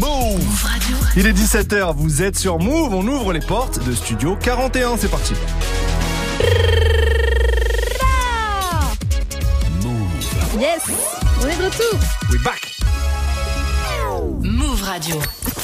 Move Radio. Il est 17h, vous êtes sur Move, on ouvre les portes de Studio 41, c'est parti. Yes On est de retour We back Move Radio.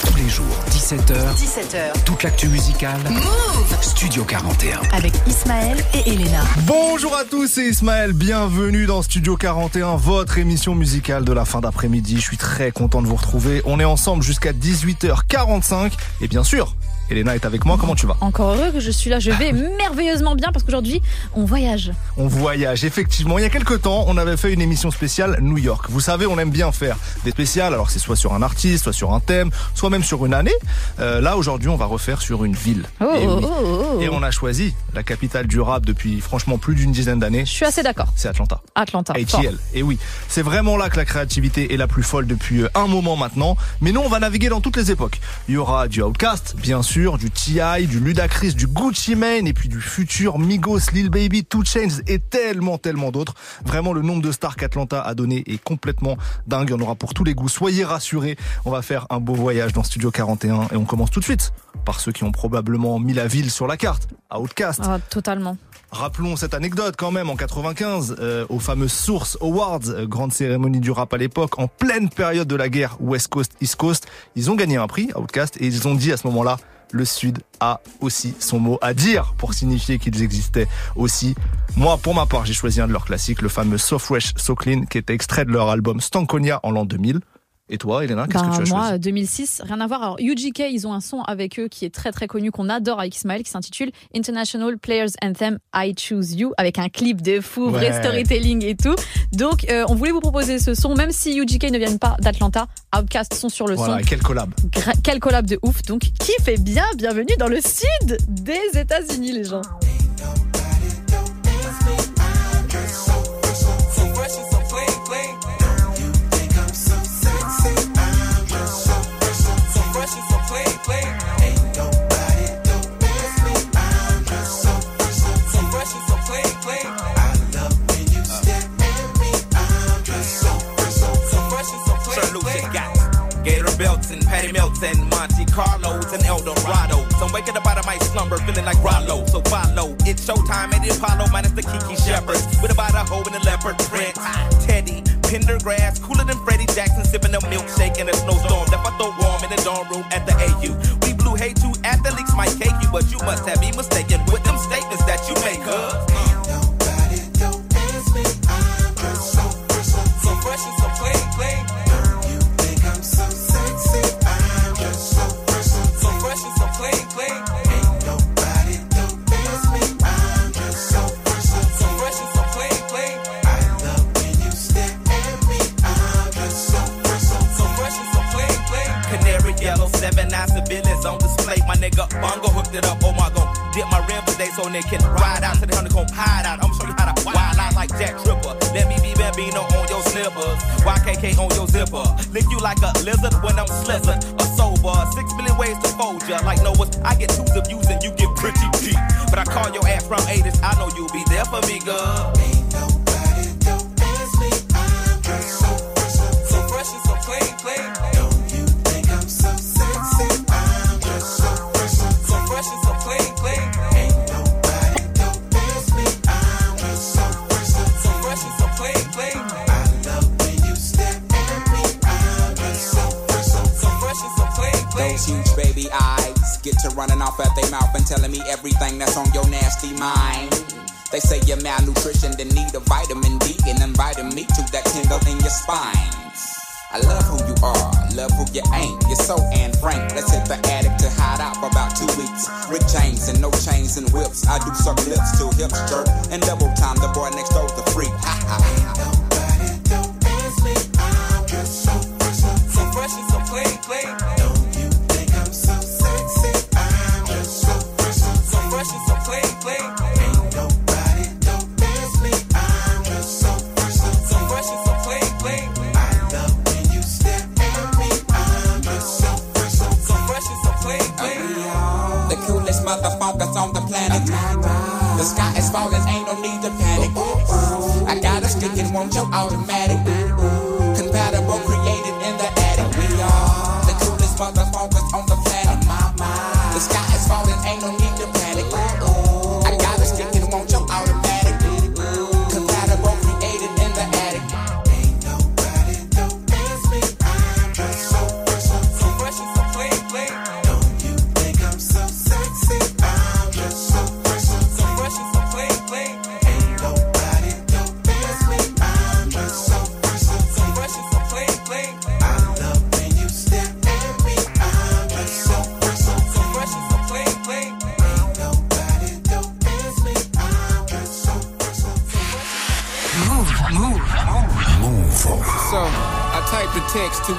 Tous les jours, 17h, 17h. toute l'actu musicale. Move Studio 41. Avec Ismaël et Elena. Bonjour à tous, c'est Ismaël, bienvenue dans Studio 41, votre émission musicale de la fin d'après-midi. Je suis très content de vous retrouver. On est ensemble jusqu'à 18h45 et bien sûr, Elena est avec moi, comment tu vas Encore heureux que je suis là, je vais merveilleusement bien parce qu'aujourd'hui, on voyage. On voyage, effectivement. Il y a quelques temps, on avait fait une émission spéciale New York. Vous savez, on aime bien faire des spéciales, alors c'est soit sur un artiste, soit sur un thème, soit même sur une année. Euh, là, aujourd'hui, on va refaire sur une ville. Oh, et, oui. oh, oh, oh. Et on a choisi la capitale du rap depuis franchement plus d'une dizaine d'années. Je suis assez d'accord. C'est Atlanta. Atlanta. ATL. Et oui, c'est vraiment là que la créativité est la plus folle depuis euh, un moment maintenant. Mais nous, on va naviguer dans toutes les époques. Il y aura du Outkast, bien sûr, du T.I., du Ludacris, du Gucci Mane, et puis du futur Migos, Lil Baby, Two Chainz et tellement, tellement d'autres. Vraiment, le nombre de stars qu'Atlanta a donné est complètement dingue. Il y en aura pour tous les goûts. Soyez rassurés. On va faire un beau voyage dans Studio 41 et on commence tout de suite par ceux qui ont probablement mis la ville sur la carte. Outkast, Ah, totalement. Rappelons cette anecdote quand même en 95 euh, aux fameuses Source Awards, euh, grande cérémonie du rap à l'époque, en pleine période de la guerre West Coast East Coast, ils ont gagné un prix Outcast et ils ont dit à ce moment-là le Sud a aussi son mot à dire pour signifier qu'ils existaient aussi. Moi, pour ma part, j'ai choisi un de leurs classiques, le fameux So Fresh, So Clean, qui était extrait de leur album Stankonia en l'an 2000. Et toi, Elena, qu'est-ce Ben, que tu as moi, choisi 2006, rien à voir. Alors, UGK, ils ont un son avec eux qui est très très connu, qu'on adore avec Ismaël, qui s'intitule International Players Anthem I Choose You, avec un clip de fou, vrai Ouais. storytelling et tout. Donc, euh, on voulait vous proposer ce son, même si UGK ne viennent pas d'Atlanta, Outkast sont sur le Voilà, son. quel collab. Gra- Quel collab de ouf. Donc, qui fait bien bienvenue dans le sud des États-Unis, les gens. And Patty Melts and Monte Carlos and El Dorado. So I'm waking up out of my slumber feeling like Rollo. So follow. It's showtime at the Apollo minus the Kiki Shepherds. With about a hoe and a leopard print. Teddy, Pendergrass, cooler than Freddie Jackson, sipping a milkshake in a snowstorm. Left I throw warm in the dorm room at the AU. We blew hay to athletes might cake you, but you must have me mistaken with them statements that you make, huh? Nine civilians on display. My nigga Bongo hooked it up. Oh my god, dip my rim today so they can ride out to the honeycomb hideout. I'm show you how to wild out like Jack Tripper. Let me be Bambino on your slippers. YKK on your zipper. Lick you like a lizard when I'm slizzard. A sober. Six million ways to fold ya. Like Noah's, I get twos of views and you get pretty deep. But I call your ass from 80s. I know you'll be there for me, girl. To running off at their mouth and telling me everything that's on your nasty mind. They say you're malnutrition, then need a vitamin D and inviting me to that tingle in your spine. I love who you are, love who you ain't. You're so and Frank. Let's hit the attic to hide out for about two weeks. Rick chains and no chains and whips. I do suck lips till hips jerk. And double time, the boy next door's the freak. Ha ha. On the planet. The sky is falling, ain't no need to panic. I got a stick and want your automatic.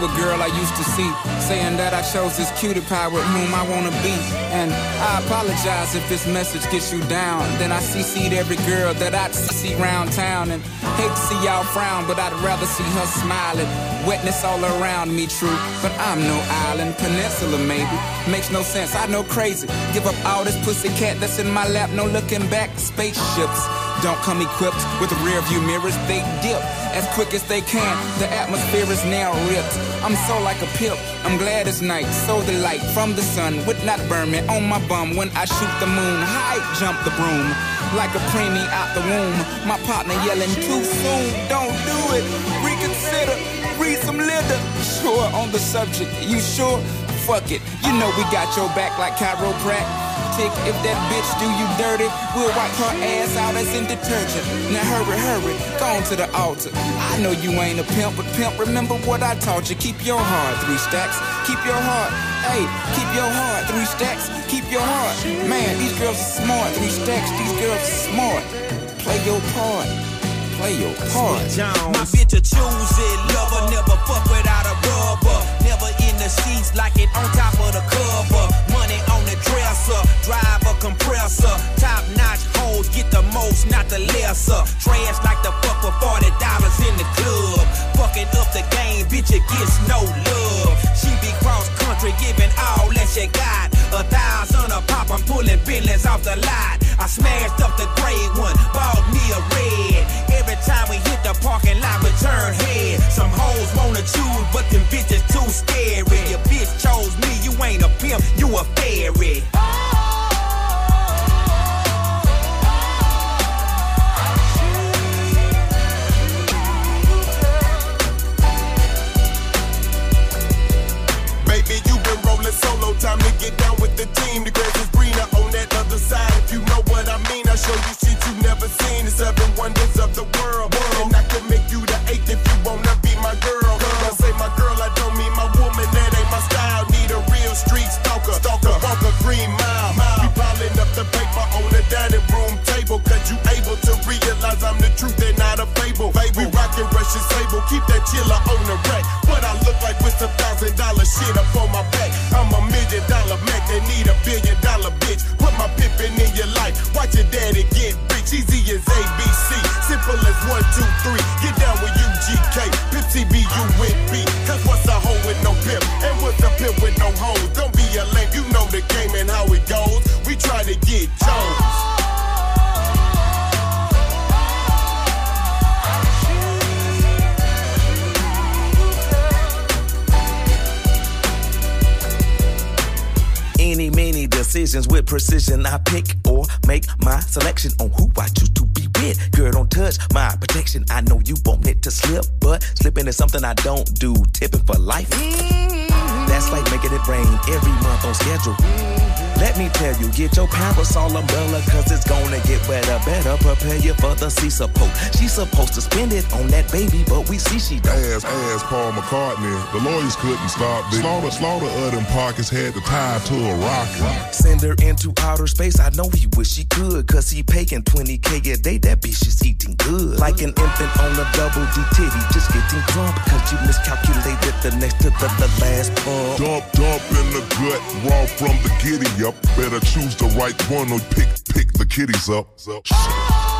A girl I used to see, saying that I chose this cutie pie with whom I wanna be. And I apologize if this message gets you down. Then I CC'd every girl that I'd see round town. And hate to see y'all frown, but I'd rather see her smiling. Wetness all around me, true. But I'm no island, peninsula maybe. Makes no sense, I know crazy. Give up all this pussy cat that's in my lap, no looking back. Spaceships don't come equipped with rear view mirrors, they dip as quick as they can. The atmosphere is now ripped. I'm so like a pip. I'm glad it's night, so the light from the sun would not burn me on my bum when I shoot the moon. High jump the broom like a preemie out the womb. My partner yelling too soon. Don't do it. Reconsider. Read some litter. Sure on the subject. You sure? Fuck it. You know we got your back like chiropractic. If that bitch do you dirty, we'll wipe her ass out as in detergent. Now hurry, hurry, go on to the altar. I know you ain't a pimp, but pimp, remember what I taught you. Keep your heart, three stacks. Keep your heart, hey, keep your heart, three stacks. Keep your heart. Man, these girls are smart, three stacks. These girls are smart. Play your part. Play your part. My bitch a choose it, lover, never fuck without a rubber. Never in the sheets like it on top of the cover. Money on the dresser, drive a compressor. Top notch hoes get the most, not the lesser. Trash like the fuck for forty dollars in the club. Fucking up the game, bitch, it gets no love. She be cross country, giving all that she got. A thousand a pop, I'm pulling billions off the lot. I smashed up the gray one, bought me a red. Every time we hit the parking lot, we turn head. Some hoes wanna choose, but them bitches too scary. Your bitch chose me, you ain't a pimp, you a fairy. Baby, you solo, time to get down with the team. The grass is greener on that other side. If you know what I mean, I show you shit you never seen. The seven wonders of the world. And I can make you the eighth if you wanna be my girl. When I say my girl, I don't mean my woman, that ain't my style. Need a real street stalker. Stalker, walk a green mile. We piling up the paper on the dining room table. Cause you able to realize I'm the truth and not a fable. We rockin' Russian sable, keep that chiller on the rack. What I look like with some thousand dollar shit up on my back. I'm a million dollar Mac that need a billion dollar bitch. Put my pimpin' in your life. Watch your daddy get rich. Easy as ABC. Simple as one, two, three. Get down with UGK. Pimp CBU with B. Cause what's a hoe with no pimp? And what's a pimp with no hoes? Don't decisions with precision. I pick or make my selection on who I choose to be with. Girl, don't touch my protection. I know you want it to slip, but slipping is something I don't do. Tipping for life. Mm-hmm. That's like making it rain every month on schedule. Let me tell you, get your parasol umbrella, cause it's gonna get wetter. Better prepare you for the sea support. She's supposed to spend it on that baby, but we see she don't. Ass, ass Paul McCartney. The lawyers couldn't stop this. Slaughter, slaughter of them pockets had to tie to a rocket. Send her into outer space. I know he wish he could, cause he paying 20k a day. That bitch is eating good. Like an infant on a double D titty, just getting drunk, cause you miscalculated the next to the, the last pump. Dump, dump in the gut, raw from the giddy up. Better choose the right one or pick, pick the kitties up. Quel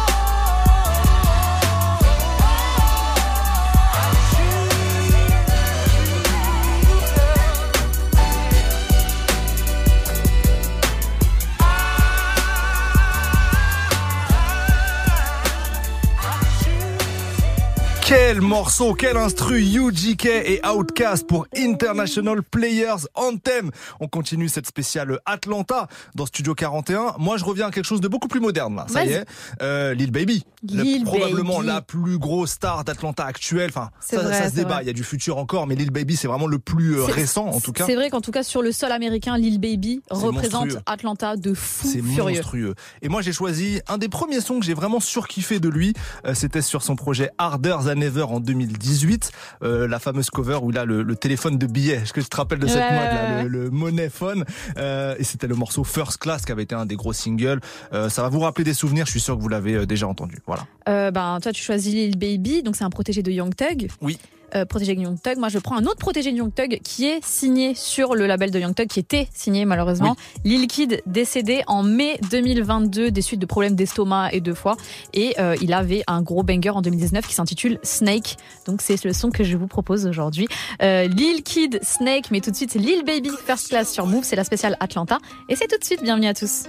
morceau, quel instru UGK et Outcast pour International Players Anthem. On continue cette spéciale Atlanta dans Studio 41. Moi, je reviens à quelque chose de beaucoup plus moderne là. Ça y est, euh, Lil Baby, Lil probablement Baby. la plus grosse star d'Atlanta actuelle. Enfin, ça, vrai, ça se débat. vrai. Il y a du futur encore, mais Lil Baby, c'est vraiment le plus euh, récent en tout cas. C'est vrai qu'en tout cas, sur le sol américain, Lil Baby représente monstrueux. Atlanta de fou C'est furieux. monstrueux. Et moi, j'ai choisi un des premiers sons que j'ai vraiment surkiffé de lui. Euh, C'était sur son projet Harder Than Ever en 2018. Euh, la fameuse cover où il a le, le téléphone de billets. Est-ce que tu te rappelles de cette Ouais, mode là, ouais, le, le Money Phone Euh, Et c'était le morceau First Class qui avait été un des gros singles. Euh, ça va vous rappeler des souvenirs. Je suis sûr que vous l'avez déjà entendu. Voilà. Ben, toi, tu choisis Lil Baby, donc c'est un protégé de Young Thug. Oui. Euh, protégé de Young Thug. Moi, je prends un autre protégé de Young Thug qui est signé sur le label de Young Thug, qui était signé malheureusement. Lil Kid décédé en mai 2022 des suites de problèmes d'estomac et de foie. Et euh, il avait un gros banger en 2019 qui s'intitule Snake. Donc c'est le son que je vous propose aujourd'hui. Euh, Lil Kid, Snake, mais tout de suite Lil Baby First Class sur Move. C'est la spéciale Atlanta. Et c'est tout de suite. Bienvenue à tous.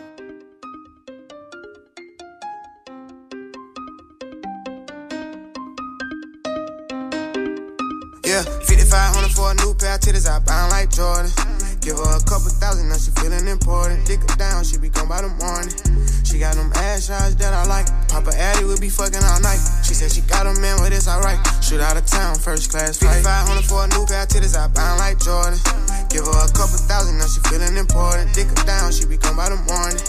Yeah, 5500 for a new pair of titties, I bound like Jordan. Give her a couple thousand, now she feeling important. Dick her down, she be gone by the morning. She got them ass shots that I like. Papa Addy will be fucking all night. She said she got a man, but it's alright. Shoot out of town, first class flight. 5500 for a new pair of titties, I bound like Jordan. Give her a couple thousand, now she feeling important. Dick her down, she be gone by the morning.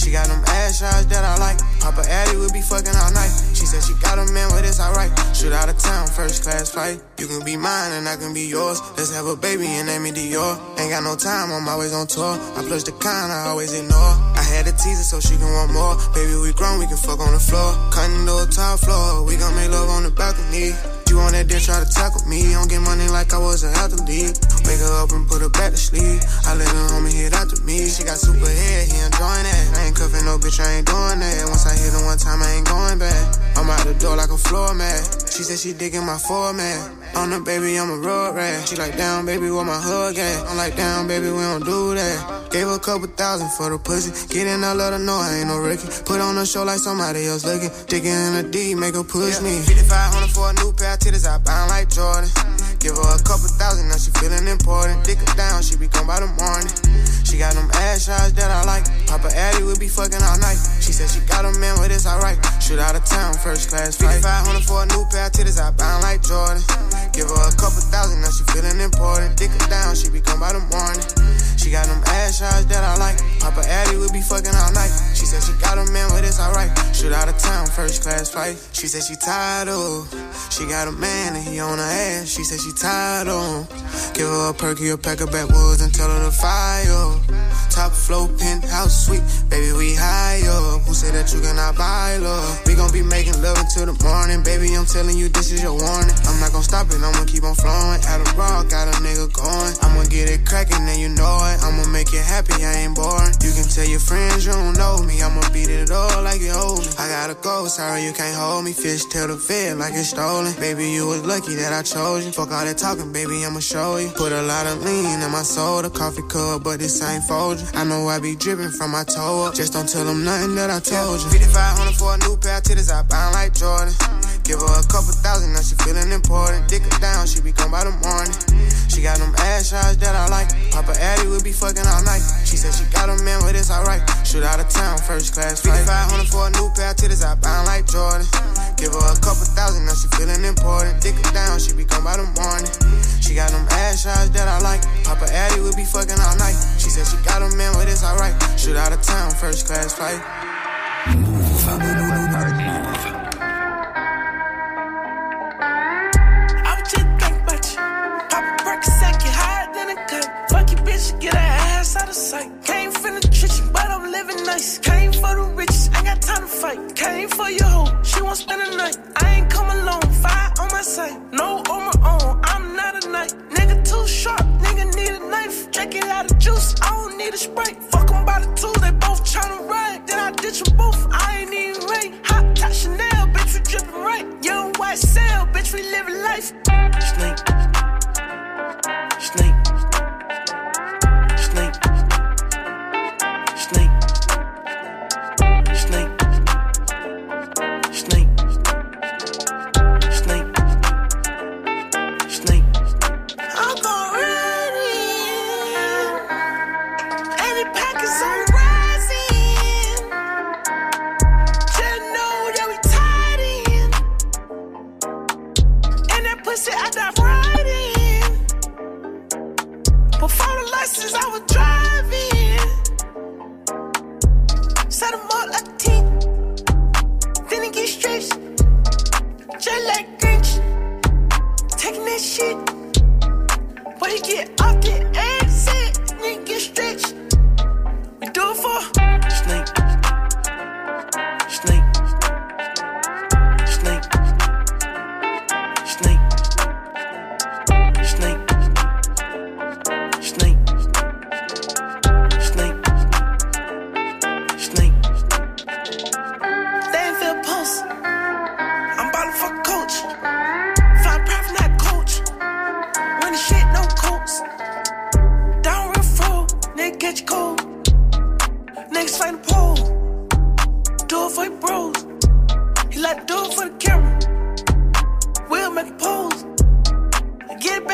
She got them ass shots that I like. Papa Addy will be fucking all night. She said she got a man, but it's alright. Shoot out of town, first class flight. You can be mine and I can be yours. Let's have a baby and name it Dior. Ain't got no time, I'm always on tour. I flush the kind, I always ignore. I had to tease her so she can want more. Baby, we grown, we can fuck on the floor. Cutting a top floor, we gon' make love on the balcony. You on that dick, try to tackle me. Don't get money like I was an athlete. Wake her up and put her back to sleep. I let her homie hit after me. She got super head, he enjoying that. I ain't cuffing no bitch, I ain't doing that. Once I hit her one time, I ain't going back. I'm out the door like a floor mat. She said she digging my format. On the baby, I'm a road rat. She like, down, baby, where my hug at? I'm like, down, baby, we don't do that. Gave her a couple thousand for the pussy. Get in, I let her know I ain't no rookie. Put on a show like somebody else looking. Digging in the D, make her push me. 5500 for a new pair of titties, I bound like Jordan. Give her a couple thousand, now she feeling important. Dick her down, she be gone by the morning. She got them ass shots that I like. Papa Addy will be fucking all night. She said she got a man, but it's alright. Shoot out of town, first class flight. 5500 for a new pair of titties, I bound like Jordan. Give her a couple thousand, now she feeling important. Dick her down, she be gone by the morning. She got them ass shots that I like. Papa Addy will be fucking all night. She said she got a man, but it's alright. Shoot out of town, first class flight. She said she tired of. She got a man and he on her ass. She said she tired of. Give her a perky, a pack of backwoods and tell her to fire. Top flow, penthouse suite, baby we high up. Who said that you cannot buy love? We gon' be making love until the morning, baby. I'm telling you this is your warning. I'm not gon' stop it, I'ma keep on flowing. At a rock, got a nigga going. I'ma get it cracking and you know it. I'ma make you happy, I ain't boring. You can tell your friends you don't know me. I'ma beat it all like you hold me. I gotta go, sorry you can't hold me. Fish tell the fed like it's stolen. Baby, you was lucky that I chose you. Fuck all that talking, baby, I'ma show you. Put a lot of lean in my soda, coffee cup, but this ain't fold you. I know I be dripping from my toe up. Just don't tell them nothing that I told you. 5500 for a new pair of titties, I bound like Jordan. Give her a couple thousand, now she feeling important. Dick her down, she be gone by the morning. She got them ass shots that I like. Papa Addy will be fucking all night. She said she got a man, but it's alright. Shoot out of town, first class flight. 5500 for a new pair of titties, I bound like Jordan. Give her a couple thousand, now she feeling important. Dick her down, she be gone by the morning. She got them ass shots that I like. Papa Addy will be fucking all night. She said she got a man, but it's alright. Shoot out of town, first class flight. I a perk sack, get a her ass out of sight. Came from the trenches, but I'm living nice. Came for the riches, ain't got time to fight. Came for your hoe, she won't spend the night. I ain't come alone, fire on my side. No on my own, I'm not a knight. Nigga need a knife. Drink it out of juice, I don't need a sprite. Fuck 'em by the two, they both tryna ride. Then I ditch 'em both, I ain't even right. Hot top Chanel, bitch, we drippin' right. Young white cell, bitch, we living life. Snake. Snake. shit. When you get up, get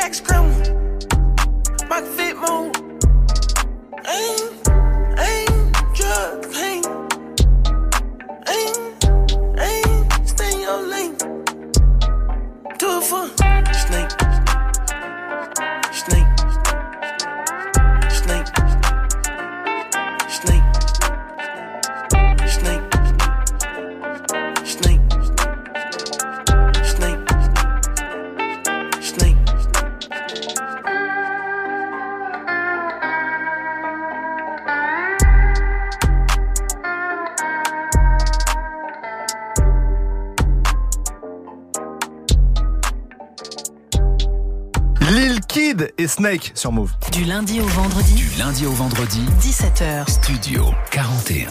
Get it Snake sur Move. Du lundi au vendredi, Du lundi au vendredi, 17h. Studio 41.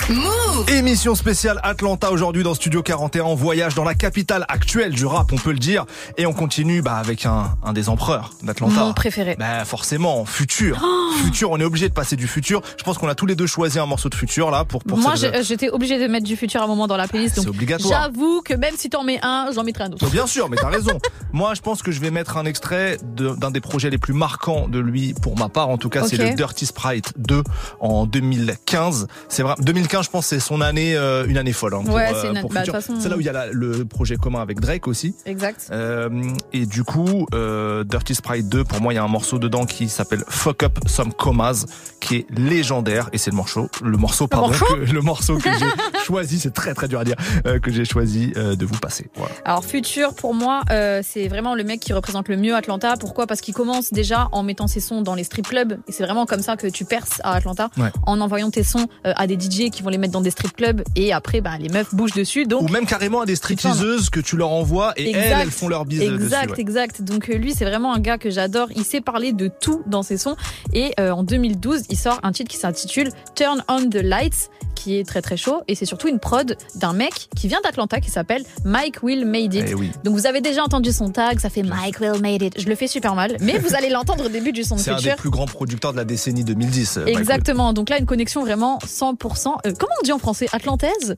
Émission spéciale Atlanta aujourd'hui dans Studio 41. On voyage dans la capitale actuelle du rap, on peut le dire. Et on continue bah, avec un, un des empereurs d'Atlanta. Mon préféré. Bah forcément, Futur. Futur, on est obligé de passer du Futur. Je pense qu'on a tous les deux choisi un morceau de Futur là pour pour Moi, cette- j'ai- j'étais obligée de mettre du futur à un moment dans la playlist. C'est donc obligatoire. J'avoue que même si t'en mets un, j'en mettrai un autre. Oh, Bien sûr, mais t'as raison. Moi, je pense que je vais mettre un extrait de- d'un des projets les plus marquants de lui, pour ma part. En tout cas, c'est le Dirty Sprite 2 en 2015. C'est vrai. 2015, je pense, c'est son année, euh, une année folle. hein, pour, Ouais, euh, c'est bah, façon- C'est là où il y a la- le projet commun avec Drake aussi. Exact. Euh, et du coup, euh, Dirty Sprite 2, pour moi, il y a un morceau dedans qui s'appelle Fuck Up Some Comas, qui est légendaire. Et c'est le morceau, le morceau, pardon, morceau que, le morceau que j'ai choisi, c'est très très dur à dire, euh, que j'ai choisi euh, de vous passer. Voilà. Alors Future, pour moi, euh, c'est vraiment le mec qui représente le mieux Atlanta. Pourquoi? Parce qu'il commence déjà en mettant ses sons dans les strip clubs. Et c'est vraiment comme ça que tu perces à Atlanta. Ouais. En envoyant tes sons euh, à des DJ qui vont les mettre dans des strip clubs. Et après, bah, les meufs bougent dessus. Donc Ou même carrément à des stripteaseuses que tu leur envoies et Exact. elles, elles font leur bise Exact, dessus. ouais. exact. Donc euh, lui, c'est vraiment un gars que j'adore. Il sait parler de tout dans ses sons. Et euh, en 2012, il sort un titre qui s'intitule Turn on the Lights, qui est très très chaud. Et c'est surtout une prod d'un mec qui vient d'Atlanta qui s'appelle Mike Will Made It. Eh oui. Donc vous avez déjà entendu son tag, ça fait Mike Will Made It. Je le fais super mal, mais vous allez l'entendre au début du son de C'est un des plus grands producteurs de la décennie 2010. euh, Exactement. Donc là, une connexion vraiment 100%. euh, comment on dit en français? Atlantaise?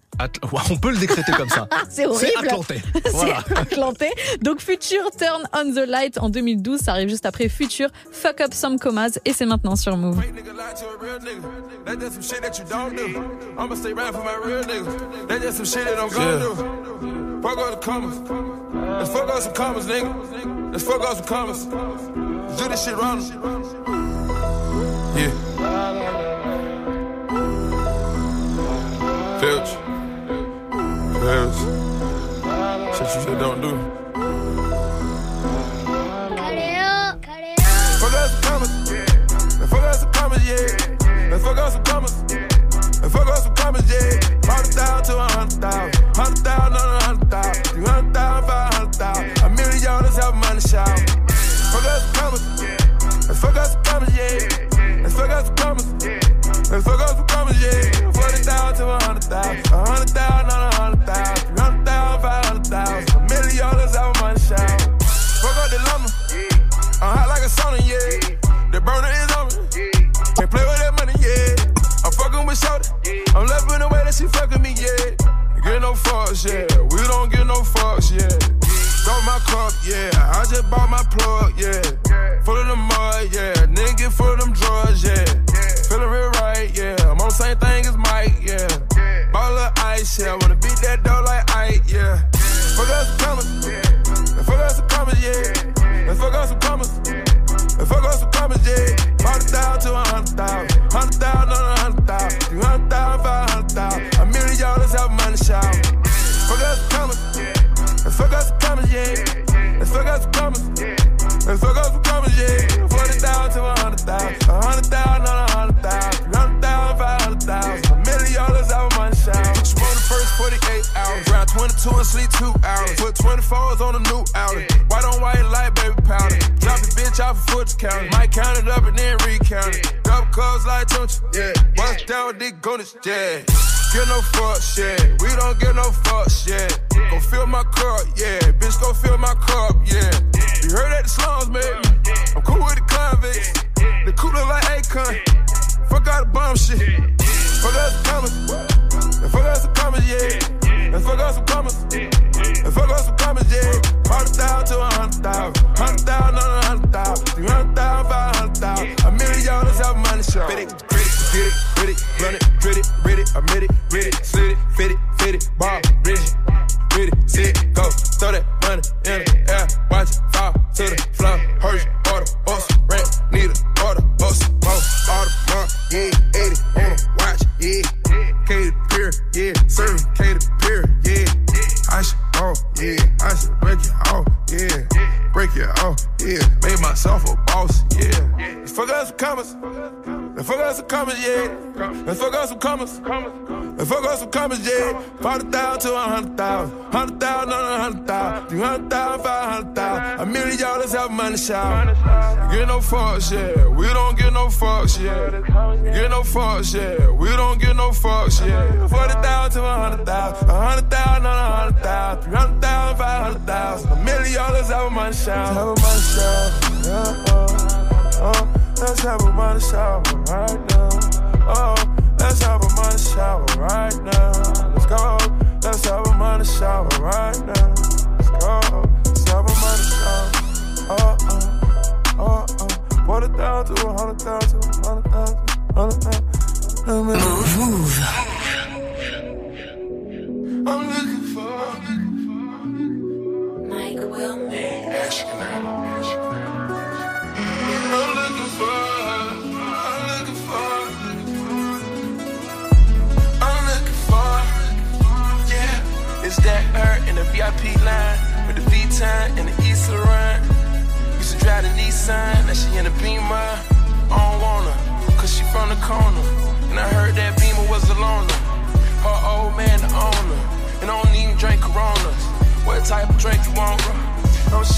Ouais, On peut le décréter comme ça. Ah, c'est horrible. C'est Atlantais. Voilà. C'est Atlantais. Donc Future Turn on the Light en 2012, ça arrive juste après Future Fuck Up Some Comas et c'est maintenant sur Move. Fake nigga lie to a real nigga. That's just some shit that you don't do. I'ma stay right for my real niggas. That's just some shit that I'm gonna do. Fuck all the commas. Let's fuck up some commas, nigga. Let's fuck up some commas. Let's do this shit wrong. Yeah. Filch. Filch. Shit you just don't do. Fuck up some commas. Let's fuck up some commas, yeah. Let's fuck up some commas. Let's fuck up some commas, yeah. Hundred thousand to a hundred thousand. Hundred thousand on a hundred thousand. out. Get no fucks, yeah. We don't get no fucks, yeah. Get no fucks, yeah. We don't get no fucks, yeah. Forty thousand to a hundred thousand, a hundred thousand on a hundred thousand, three hundred thousand, five hundred thousand, a million dollars out of my shower. Have a money shower, yeah. Oh, oh. Let's have a money shower right now. Oh, let's have a money shower right now. Let's go. Let's have a money shower right now. Let's go. hundred thousand, a hundred thousand, a hundred thousand, a hundred thousand.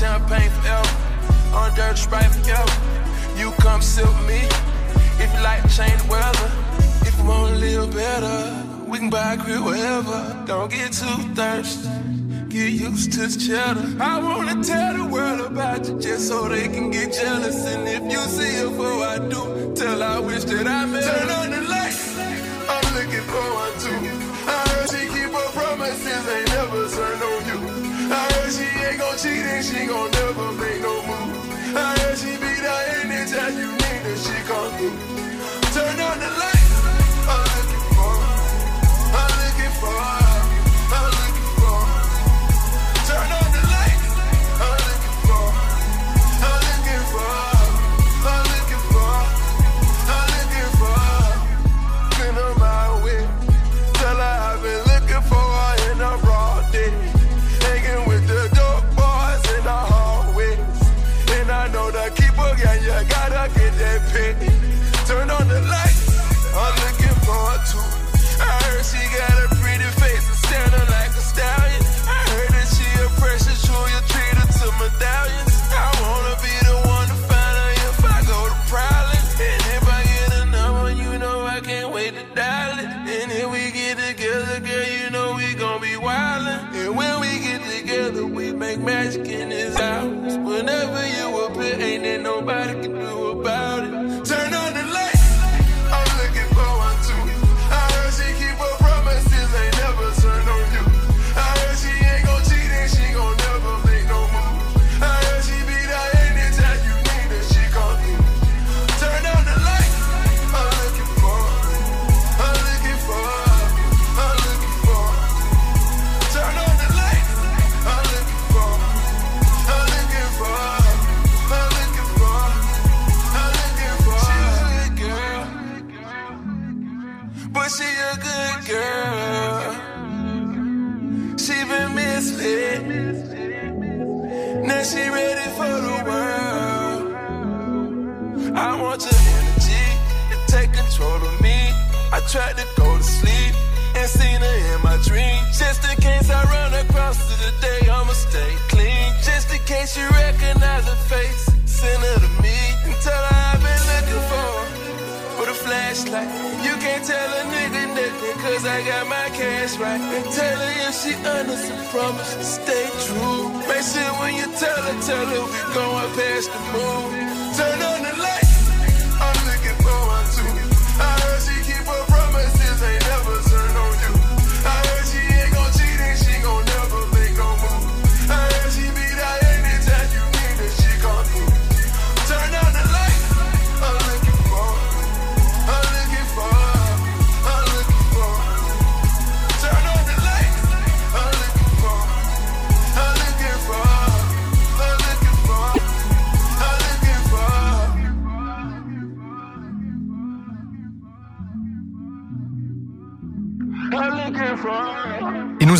champagne forever. On dirty sprite forever. You come silk me. If you like chain weather. If you want to live better, we can buy a crib wherever. Don't get too thirsty. Get used to the cheddar. I wanna tell the world about you just so they can get jealous. And if you see her before I do, tell I wish that I met Turn on the lights. I'm looking forward to She thinks she gon' never make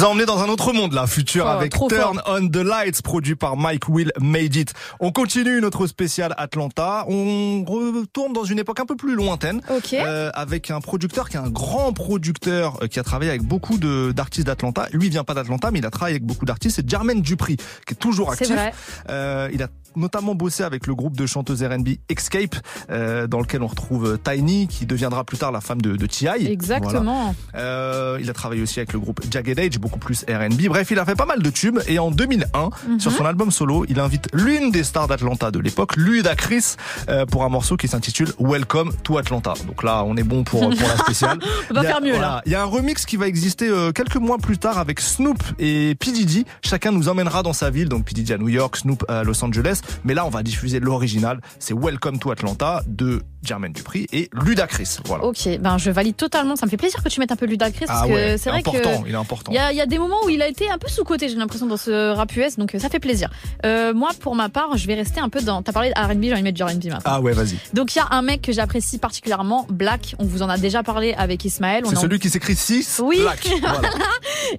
decisão dans un autre monde là, futur Oh, avec Turn on the Lights, produit par Mike Will Made It. On continue notre spécial Atlanta. On retourne dans une époque un peu plus lointaine, Ok. euh, avec un producteur qui est un grand producteur euh, qui a travaillé avec beaucoup de d'artistes d'Atlanta. Lui, il vient pas d'Atlanta, mais il a travaillé avec beaucoup d'artistes. C'est Jermaine Dupri, qui est toujours actif. vrai. Euh, il a notamment bossé avec le groupe de chanteuses R&B Escape, euh, dans lequel on retrouve Tiny, qui deviendra plus tard la femme de, de T.I. Voilà. Exactement. Euh, il a travaillé aussi avec le groupe Jagged Edge, beaucoup plus R&B. Bref, il a fait pas mal de tubes et en 2001, Mhm. sur son album solo, il invite l'une des stars d'Atlanta de l'époque, Ludacris, euh, pour un morceau qui s'intitule Welcome to Atlanta. Donc là, on est bon pour, pour la spéciale. On va Il y a- faire mieux, là. voilà, Il y a un remix qui va exister euh, quelques mois plus tard avec Snoop et P Diddy. Chacun nous emmènera dans sa ville, donc P Diddy à New York, Snoop à Los Angeles. Mais là, on va diffuser l'original. C'est Welcome to Atlanta de Jermaine Dupri et Ludacris. Voilà. Ok, ben je valide totalement. Ça me fait plaisir que tu mettes un peu Ludacris parce Ah que c'est vrai important, que il est important. il y a, y a des moments où il a été un peu sous côté. J'ai l'impression dans ce rap US, donc euh, ça fait plaisir. Euh, moi, pour ma part, je vais rester un peu dans. T'as parlé de R&B, j'ai envie de mettre du R&B maintenant. Ah ouais, vas-y. Donc il y a un mec que j'apprécie particulièrement, Black. On vous en a déjà parlé avec Ismaël. C'est en- celui qui s'écrit 6 Oui. Black. Voilà.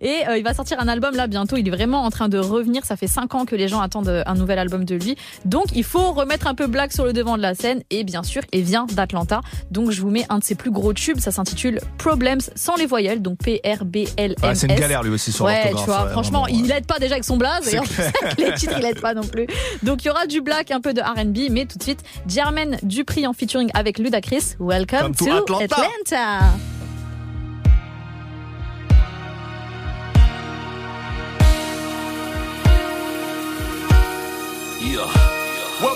Et euh, il va sortir un album là bientôt. Il est vraiment en train de revenir. Ça fait cinq ans que les gens attendent un nouvel album de lui. Donc il faut remettre un peu Black sur le devant de la scène. Et bien sûr, il vient d'Atlanta. Donc je vous mets un de ses plus gros tubes. Ça s'intitule Problems sans les voyelles. Donc P-R-B-L-M-S. Ouais, c'est une galère lui aussi sur Ouais, tu vois, ouais, franchement, vraiment, ouais. il aide pas déjà avec son blaze et en plus avec les titres, il aide pas non plus. Donc il y aura du black, un peu de R&B, mais tout de suite, Jermaine Dupri en featuring avec Ludacris. Welcome Come to to Atlanta. Atlanta.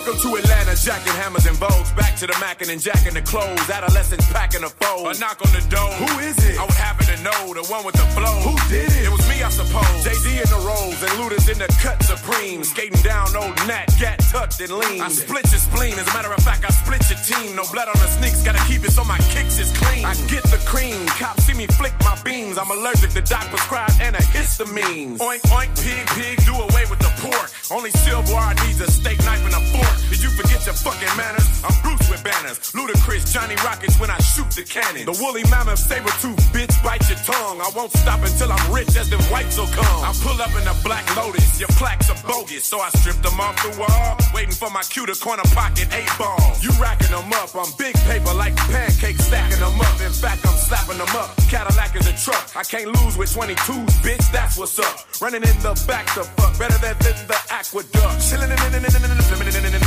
Welcome to Atlanta, jacking hammers and bows. Back to the mackin' and jacking the clothes. Adolescents packing the foes. A knock on the door. Who is it? I would happen to know the one with the flow. Who did it? It was me, I suppose. JD in the rolls and looters in the cut supreme. Skating down old Nat, gat tucked and lean. I split your spleen. As a matter of fact, I split your team. No blood on the sneaks, gotta keep it so my kicks is clean. I get the cream. Cops see me flick my beams. I'm allergic to doc prescribed antihistamines. Oink, oink, pig, pig, do away with the pork. Only silverware needs a steak knife and a fork. Did you forget your fucking manners? I'm Bruce with banners. Ludacris, Johnny Rockets when I shoot the cannon. The woolly mammoth saber tooth bitch bite your tongue. I won't stop until I'm rich as the whites will come. I pull up in a black lotus. Your plaques are bogus, so I stripped them off the wall. Waiting for my cue to corner pocket eight ball. You racking them up. I'm big paper like pancakes stacking them up. In fact, I'm slapping them up. Cadillac is a truck. I can't lose with 22s, bitch. That's what's up. Running in the back to fuck. Better than, the aqueduct. Chilling in, in, in, in, in, in, in, in, in, in the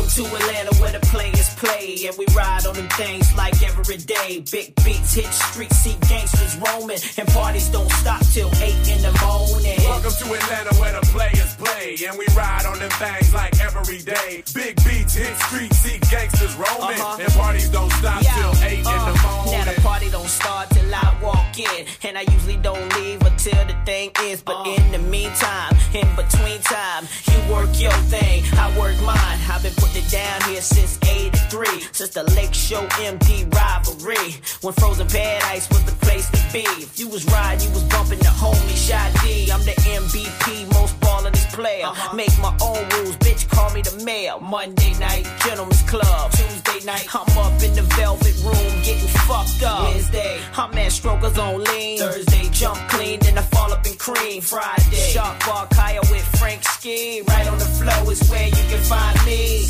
Welcome to Atlanta where the players play and we ride on them things like every day. Big beats hit streets, see gangsters roaming, and parties don't stop till eight in the morning. Welcome to Atlanta where the players play and we ride on them things like every day. Big beats hit streets, see gangsters roaming, Uh-huh. and parties don't stop Yeah, till eight in the uh, morning. Now the party don't start till I walk in, and I usually don't leave until the thing is. But Uh. in the meantime, in between time, you work your thing, I work mine. I've been putting it down here since '83, since the Lake Show MD rivalry, when Frozen Paradise was the place to be. If you was riding, you was bumping the homie Shy D. I'm the MVP, most ballin' player. Uh-huh. Make my own rules, bitch. Call me the mayor. Monday night, gentlemen's club. Tuesday night, I'm up in the velvet room getting fucked up. Wednesday, I'm at Strokers on lean. Thursday, jump clean, then I fall up in cream. Friday, Shark Bar Kaya with Frank Ski. Right on the flow is where you can find me.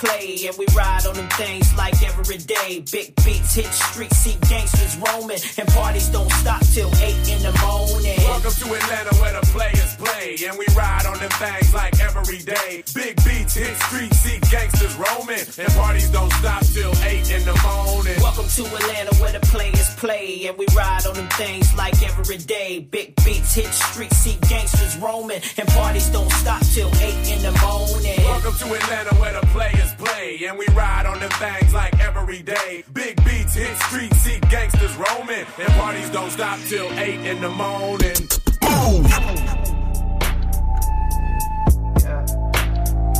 play and we ride on them things like every day. Big beats hit streets, see gangsters roaming, and parties don't stop till eight in the morning. Welcome to Atlanta where the players play and we ride on them things like every day. Big beats hit streets, see gangsters roaming, and parties don't stop till eight in the morning. Welcome to Atlanta where the players play and we ride on them things like every day. Big beats hit streets, see gangsters roaming, and parties don't stop till eight in the morning. Welcome to Atlanta where the players play play. And we ride on them things like every day. Big beats hit streets, see gangsters roaming. And parties don't stop till 8 in the morning. Move!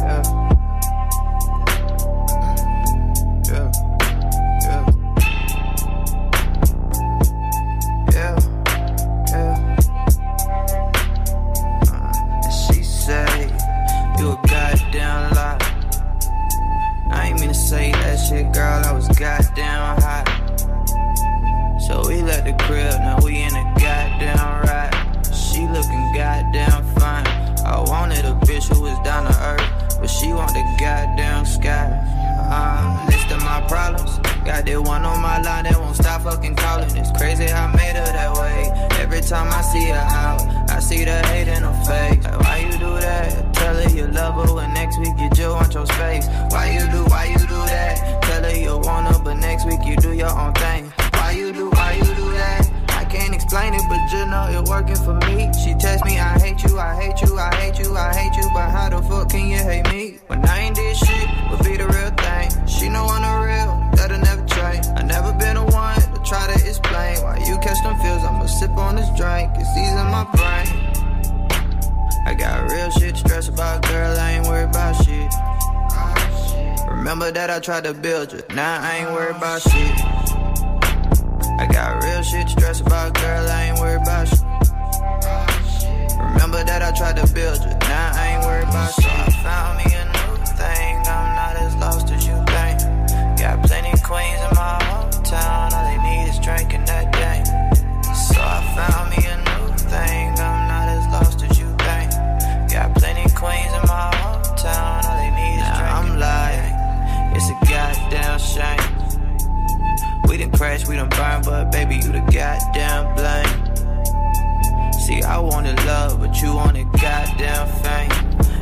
She shit, girl. I was goddamn hot. So we left the crib, now we in a goddamn ride. She looking goddamn fine. I wanted a bitch who was down to earth, but she want the goddamn sky. Uh, list of my problems. Got that one on my line that won't stop fucking calling. It's crazy I made her that way. Every time I see her out, I see the hate in her face. Like, why you do that? Tell her you love her, and next week you just want your space. Why you do, why you do that? Tell her you want her, but next week you do your own thing. Why you do, why you do that? I can't explain it, but you know it working for me. She text me, I hate you, I hate you, I hate you, I hate you, but how the fuck can you hate me? When I ain't did shit, would be the real thing. She know I'm the real, that'll never change. I never been you catch them feels. I'ma sip on this drink, it's easing my brain. I got real shit to stress about, girl, I ain't worried about shit. Remember that I tried to build you, now I ain't worried about shit. I got real shit to stress about, girl, I ain't worried about shit. Remember that I tried to build you, now I ain't worried about shit. So I found me a new thing, I'm not as lost as crash, we done burn, but baby, you the goddamn blame. See, I wanted love, but you wanted goddamn fame.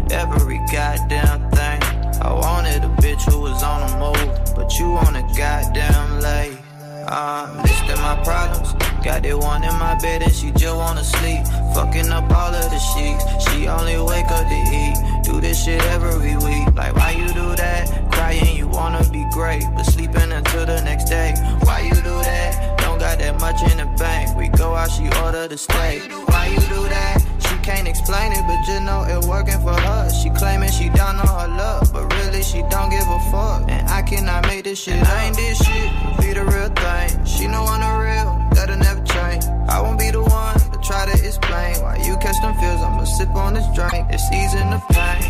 Every goddamn thing. I wanted a bitch who was on the move, but you want a goddamn lay. Uh, listing my problems. Got that one in my bed and she just wanna sleep. Fucking up all of the sheets. She only wake up to eat. Do this shit every week. Like, why you do that? Crying, you wanna be great, but sleeping until the next day. Why you do that? Don't got that much in the bank. We go out, she order the steak. Why you do that? Can't explain it, but just know it working for her. She claiming she down on her luck, but really she don't give a fuck. And I cannot make this shit. I ain't this shit, be the real thing. She know I'm the real, that'll never change. I won't be the one, to try to explain why you catch them feels. I'ma sip on this drink, it's easing the pain.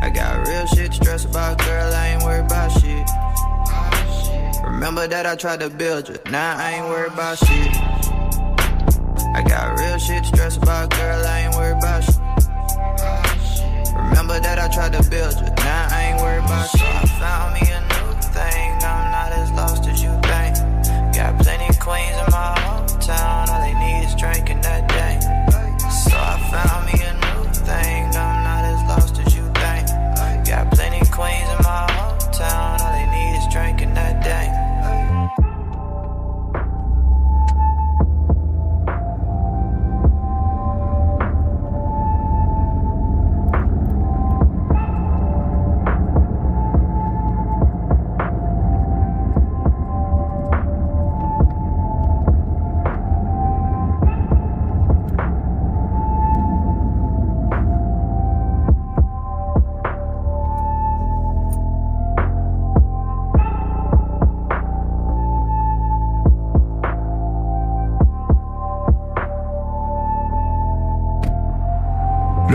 I got real shit to stress about, girl. I ain't worried about shit. Remember that I tried to build you, now I ain't worried about shit. I got real shit to stress about, girl. I ain't worried about shit. Remember that I tried to build you, now I ain't worried about shit. So I found me a new thing, I'm not as lost as you think. Got plenty queens in my hometown, all they need is drinking that day. So I found me a new thing,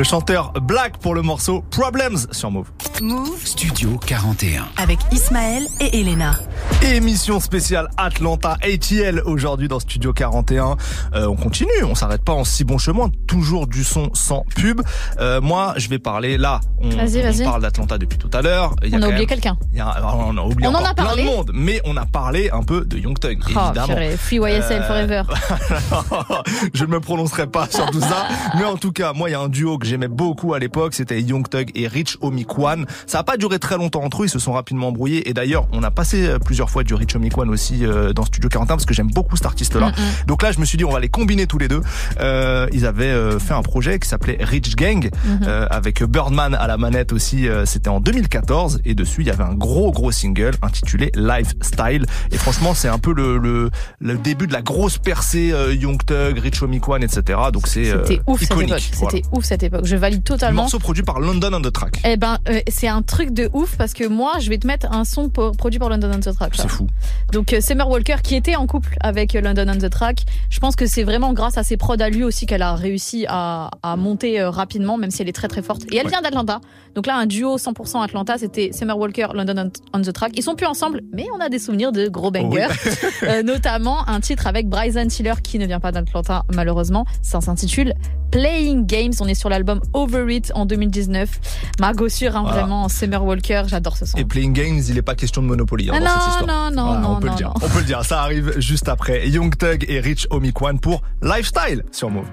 Le chanteur Black pour le morceau Problems sur Move. Move Studio 41. avec Ismaël et Elena. Émission spéciale Atlanta ATL aujourd'hui dans Studio 41. Euh, on continue, on s'arrête pas en si bon chemin, toujours du son sans pub. Euh, moi, je vais parler là. On, Vas-y, on vas-y. parle d'Atlanta depuis tout à l'heure. Il y On a oublié même- quelqu'un. il y a- alors, on a oublié On en a plein parlé. de monde, mais on a parlé un peu de Young Thug, Oh, évidemment. Free YSL Euh, Forever. je ne me prononcerai pas sur tout ça, mais en tout cas, moi, il y a un duo que j'aimais beaucoup à l'époque, c'était Young Thug et Rich Homie Kwan. Ça a pas duré très longtemps entre eux, ils se sont rapidement embrouillés. Et d'ailleurs, on a passé euh, plusieurs fois du Rich Homie Kwan aussi euh, dans Studio 41 parce que j'aime beaucoup cet artiste-là. Mm, Donc là, je me suis dit, on va les combiner tous les deux. Euh, ils avaient euh, fait un projet qui s'appelait Rich Gang Mhm. euh, avec Birdman à la manette aussi. euh, C'était en 2014 et dessus, il y avait un gros gros single intitulé Lifestyle. Et franchement, c'est un peu le, le, le début de la grosse percée euh, Young Thug, Rich Homie Kwan, etc. Donc c'est euh, C'était ouf cette époque. C'était ouf cette époque. Je valide totalement. Morceau produit par London on the Track. Eh ben, euh, c'est un truc de ouf parce que moi, je vais te mettre un son produit par London on the Track. C'est fou. Donc, euh, Summer Walker, qui était en couple avec euh, London on the Track, je pense que c'est vraiment grâce à ses prods à lui aussi qu'elle a réussi à, à monter euh, rapidement, même si elle est très très forte. Et elle vient d'Atlanta. Donc là, un duo 100% Atlanta, c'était Summer Walker, London on, on the Track. Ils sont plus ensemble, mais on a des souvenirs de gros bangers. Euh, notamment un titre avec Bryson Tiller qui ne vient pas d'Atlanta malheureusement. Ça s'intitule Playing Games. On est sur l'album Over It en 2019. Ma gossure, hein, Voilà. vraiment, Summer Walker, j'adore ce son. Et Playing Games, il n'est pas question de Monopoly hein, Ah dans non, cette histoire. non, non, Voilà, non, on peut non, le dire. non. On peut le dire. Ça arrive juste après. Young Thug et Rich Homie Kwan pour Lifestyle sur Move.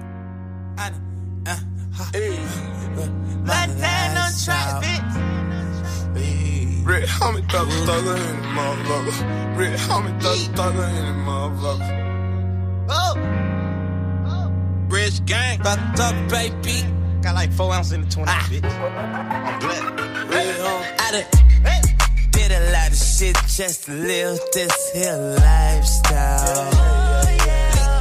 Montana track, bitch. Red homie thugger, thugger in the motherfucker. Red homie thugger, thugger in the motherfucker. Oh. Rich gang. Fucked up, baby. Got like four ounces in the 20, ah. bitch. I'm. Red homie. I done did a lot of shit just to live this here lifestyle.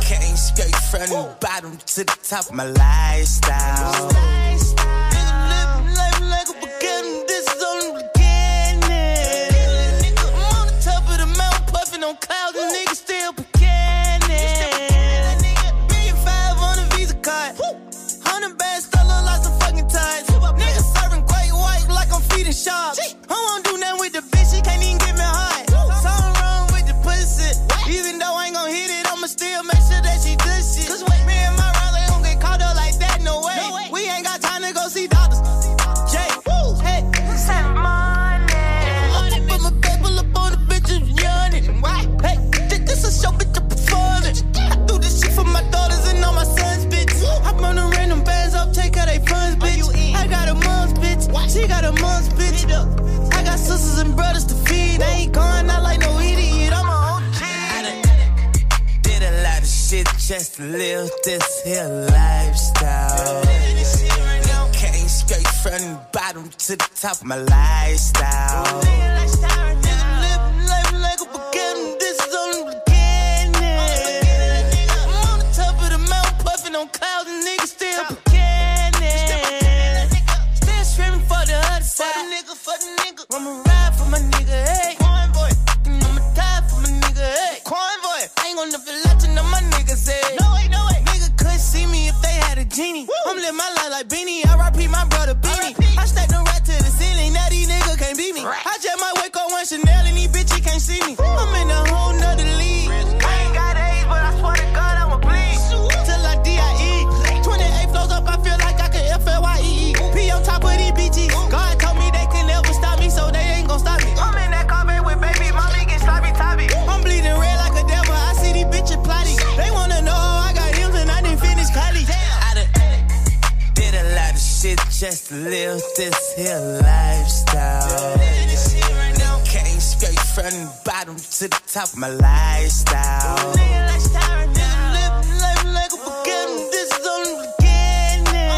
Came straight from the bottom to the top of my lifestyle. Nigga she got a mom's bitch. I got sisters and brothers to feed. I ain't going out like no idiot. I'm a OG. Did a lot of shit just to live this here lifestyle. Came straight from the bottom to the top of my lifestyle. Here lifestyle. Came straight from the bottom to the top my lifestyle. Living life like a beginning, this is only beginning.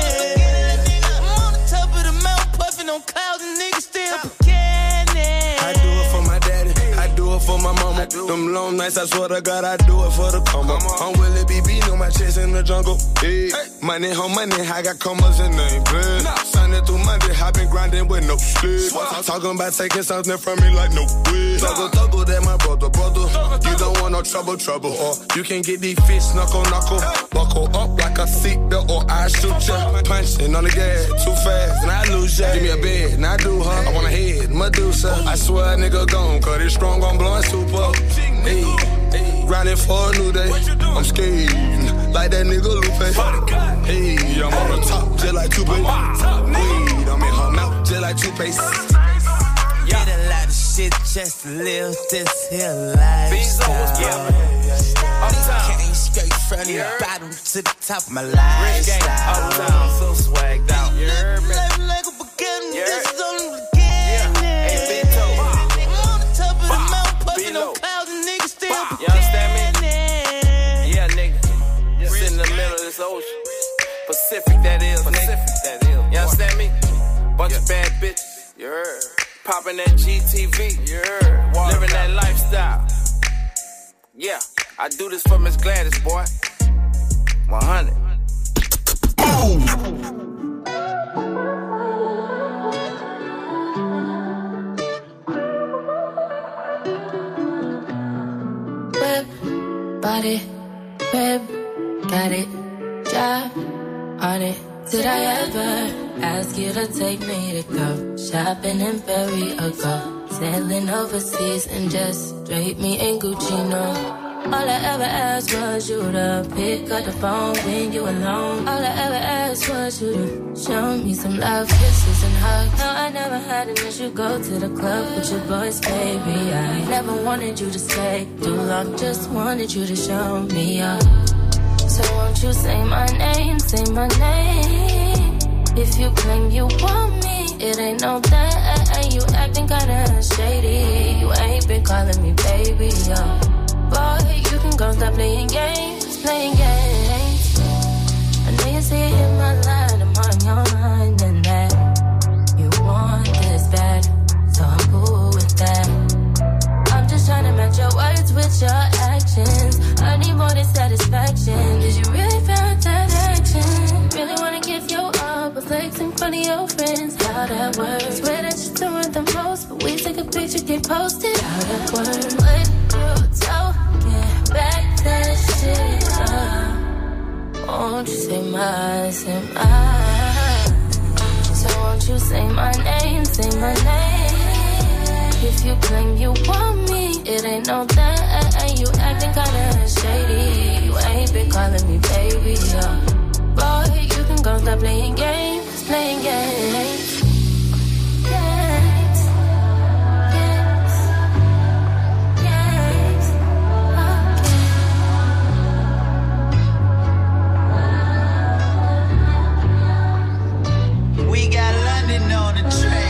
I'm on the top of the mountain, puffing on clouds, and still beginning. I do it for my daddy, I do it for my mama. Them long nights, I swear to God, I do it for the come up. I'm Willie BB, know my chest in the jungle. Hey. Money, home money, I got commas in the blood. Sunday through Monday, I been grinding with no sleep. Talking about taking something from me like no way. Thuggle, double, that my brother, brother. You don't want no trouble, trouble. Or you can get these fists knuckle, knuckle. Buckle up like a seatbelt or I shoot ya. Punching on the gas too fast and I lose ya. Give me a bed and I do her. I want a head, Medusa. I swear a nigga gone, cause it's strong on blowing super. Hey, hey, grinding for a new day. I'm scared, like that nigga Lupe. Hey, I'm on the top, just like two Weed, I'm in her mouth, just like toothpaste. Did a lot of shit just to live this here lifestyle. Came straight from the bottom to the top of my lifestyle. Uptown, so swagged out. Pacific, that is, nigga. That is, you understand me? Bunch of bad bitches. Yeah. heard. Popping that GTV. Yeah. heard. Living that lifestyle. Yeah, I do this for Miss Gladys, boy. 100. Whip, body, whip, got it, job on it. Did I ever ask you to take me to go shopping in Paris or go sailing overseas and just drape me in Gucci? No. All I ever asked was you to pick up the phone when you alone. All I ever asked was you to show me some love, kisses and hugs. No, I never had an issue. Go to the club with your boys, baby. I never wanted you to stay too long. Just wanted you to show me up. So won't you say my name, say my name? If you claim you want me, it ain't no that. You acting kinda shady. You ain't been calling me baby, yo. Boy, you can go stop playing games, playing games. I know you see it in my line, I'm on your mind, your your actions. I need more than satisfaction. Did you really feel that action? Really wanna give you up, but flex in front of your friends. How that works? Swear that you're doing the most, but we take a picture, get posted. How that works? What you talking? Back that shit up. Won't you say my, say my? So won't you say my name, say my name? If you claim you want me, it ain't no that. You acting kinda shady. You ain't been calling me baby, yo. Boy, you can go stop playing games, playing. Games. We got London on the train.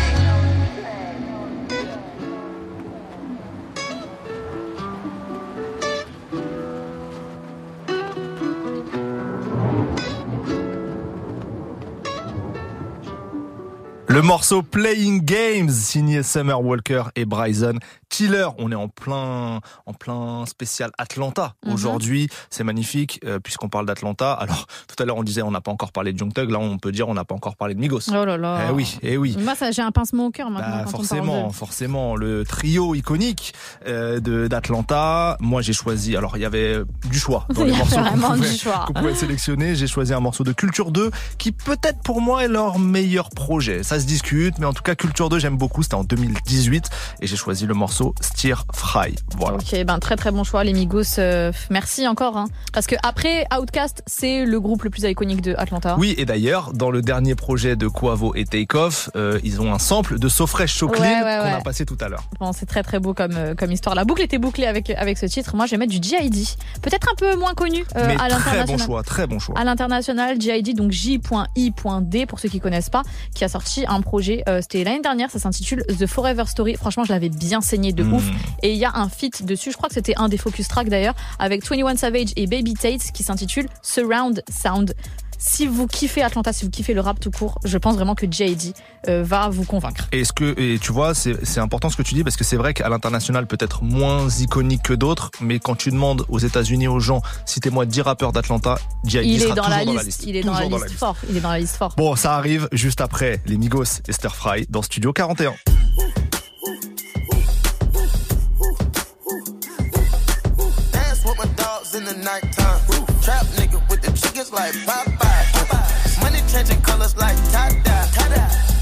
Le morceau Playing Games, signé Summer Walker et Bryson Tiller. On est en plein, en plein spécial Atlanta Mhm. aujourd'hui. C'est magnifique, euh, puisqu'on parle d'Atlanta. Alors, tout à l'heure, on disait on n'a pas encore parlé de Young Thug. Là, on peut dire on n'a pas encore parlé de Migos. Oh là là. Eh oui, eh oui. Moi, ça, j'ai un pincement au cœur maintenant. Bah, quand on forcément, parle forcément, le trio iconique euh, d'Atlanta. Moi, j'ai choisi. Alors, il y avait du choix dans les morceaux qu'on vraiment pouvait, du choix. qu'on pouvait sélectionner. J'ai choisi un morceau de Culture 2 qui peut-être pour moi est leur meilleur projet. Ça se discute, mais en tout cas, Culture 2, j'aime beaucoup. C'était en 2018 et j'ai choisi le morceau Stir Fry. Voilà. Ok, ben très très bon choix les Migos. euh, merci encore, hein. parce que après Outcast, c'est le groupe le plus iconique de Atlanta. Oui, et d'ailleurs, dans le dernier projet de Quavo et Takeoff, euh, ils ont un sample de So Fresh So Clean Ouais, ouais, qu'on a passé tout à l'heure. Bon, c'est très très beau comme euh, comme histoire. La boucle était bouclée avec avec ce titre. Moi, je vais mettre du G.I.D. Peut-être un peu moins connu euh, Mais à très l'international. bon choix, très bon choix. À l'international, G.I.D. donc J.I.D pour ceux qui connaissent pas, qui a sorti un projet. C'était l'année dernière. Ça s'intitule The Forever Story. Franchement, je l'avais bien saigné de ouf. Et il y a un feat dessus. Je crois que c'était un des focus tracks d'ailleurs avec 21 Savage et Baby Tate qui s'intitule Surround Sound. Si vous kiffez Atlanta, si vous kiffez le rap tout court, je pense vraiment que J.I.D. euh, va vous convaincre. Et ce que et tu vois, c'est important ce que tu dis parce que c'est vrai qu'à l'international peut-être moins iconique que d'autres, mais quand tu demandes aux États-Unis aux gens, citez-moi 10 rappeurs d'Atlanta, J.I.D. Il sera est dans la dans liste. la liste. Il est dans la liste fort. Il est dans la liste fort. Bon, ça arrive juste après les Migos et Stir Fry dans Studio 41. Like Popeye. Money changing colors like tie-dye.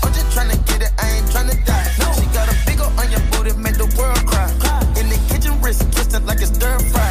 I'm just tryna get it, I ain't tryna die. She got a big on your booty, make the world cry. In the kitchen, wrist kissed like it's stir fry.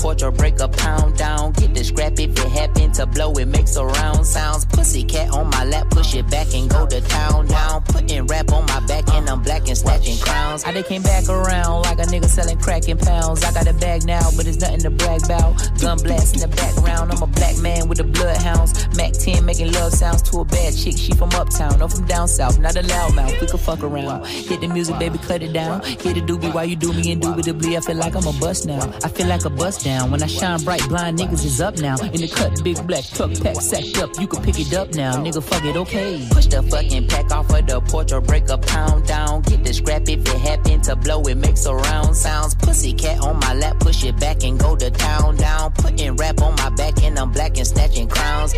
Porch or break a pound down. The scrap if it happen to blow, it makes a round sounds. Pussy cat on my lap, push it back and go to town down. Putting rap on my back and I'm black and snatching crowns. I they came back around like a nigga selling crack in pounds. I got a bag now, but it's nothing to brag about. Gun blast in the background, I'm a black man with the bloodhounds. Mac 10 making love sounds to a bad chick, she from uptown, no from down south, not a loudmouth, we could fuck around. Hit the music, baby, cut it down. Hit the doobie while you do me indubitably. I feel like I'm a bust now. I feel like a bust down. When I shine bright, blind niggas is up now. In the cut, big black truck pack sacked up. You can pick it up now, nigga. Fuck it, okay. Push the fucking pack off of the porch or break a pound down. Get the scrap if it happen to blow, it makes a round sounds. Pussy cat on my lap, push it back and go to town down. Putting rap on my back and I'm black and snatching crowns.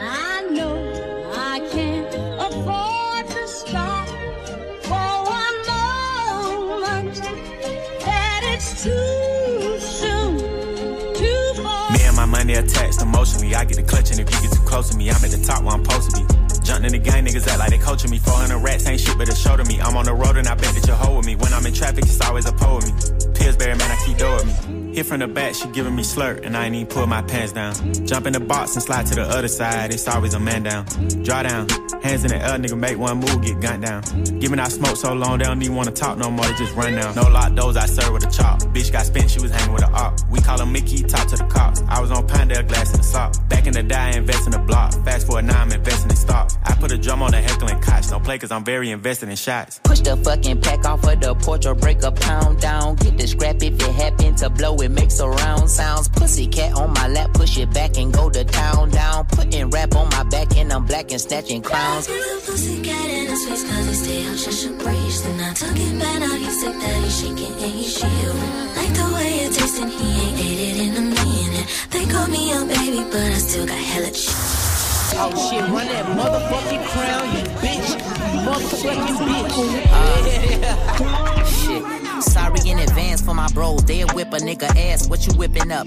I know I can't afford to stop for one moment. That it's too my money attached emotionally. I get the clutch, and if you get too close to me, I'm at the top where I'm supposed to be. Jumped in the gang, niggas act like they coaching me. 400 rats ain't shit, but a show to me. I'm on the road and I bet that you're with me. When I'm in traffic, it's always a pole with me. Pillsbury, man, I keep doing me. Hit from the back, she giving me slurp, and I ain't even pull my pants down. Jump in the box and slide to the other side, it's always a man down. Draw down, hands in the air, nigga, make one move, get gunned down. Giving out smoke so long, they don't even wanna talk no more, they just run down. No lock doors, I serve with a chop. Bitch got spent, she was hanging with a op. We call him Mickey, talk to the cops. I was on Pinedale, glass in the sock. Back in the day, invest in the block. Fast forward now, I'm investing in stocks. I put a drum on the heckling cots. Don't play cause I'm very invested in shots. Push the fucking pack off of the porch or break a pound down. Get the scrap if it happen to blow, it makes a round sounds. Pussy cat on my lap, push it back and go to town down. Putting rap on my back and I'm black and snatching crowns. The pussy cat in his face cause he stay out shush and breeze. Then I took it back, now he's sick that he's shaking and he's shivering. Like the way it tastes and he ain't ate it in a minute. They call me a baby, but I still got hella shit. Oh shit, run that motherfucking crown, you bitch. You motherfucking bitch. Shit. Sorry in advance for my bros. They'll whip a nigga ass. What you whipping up?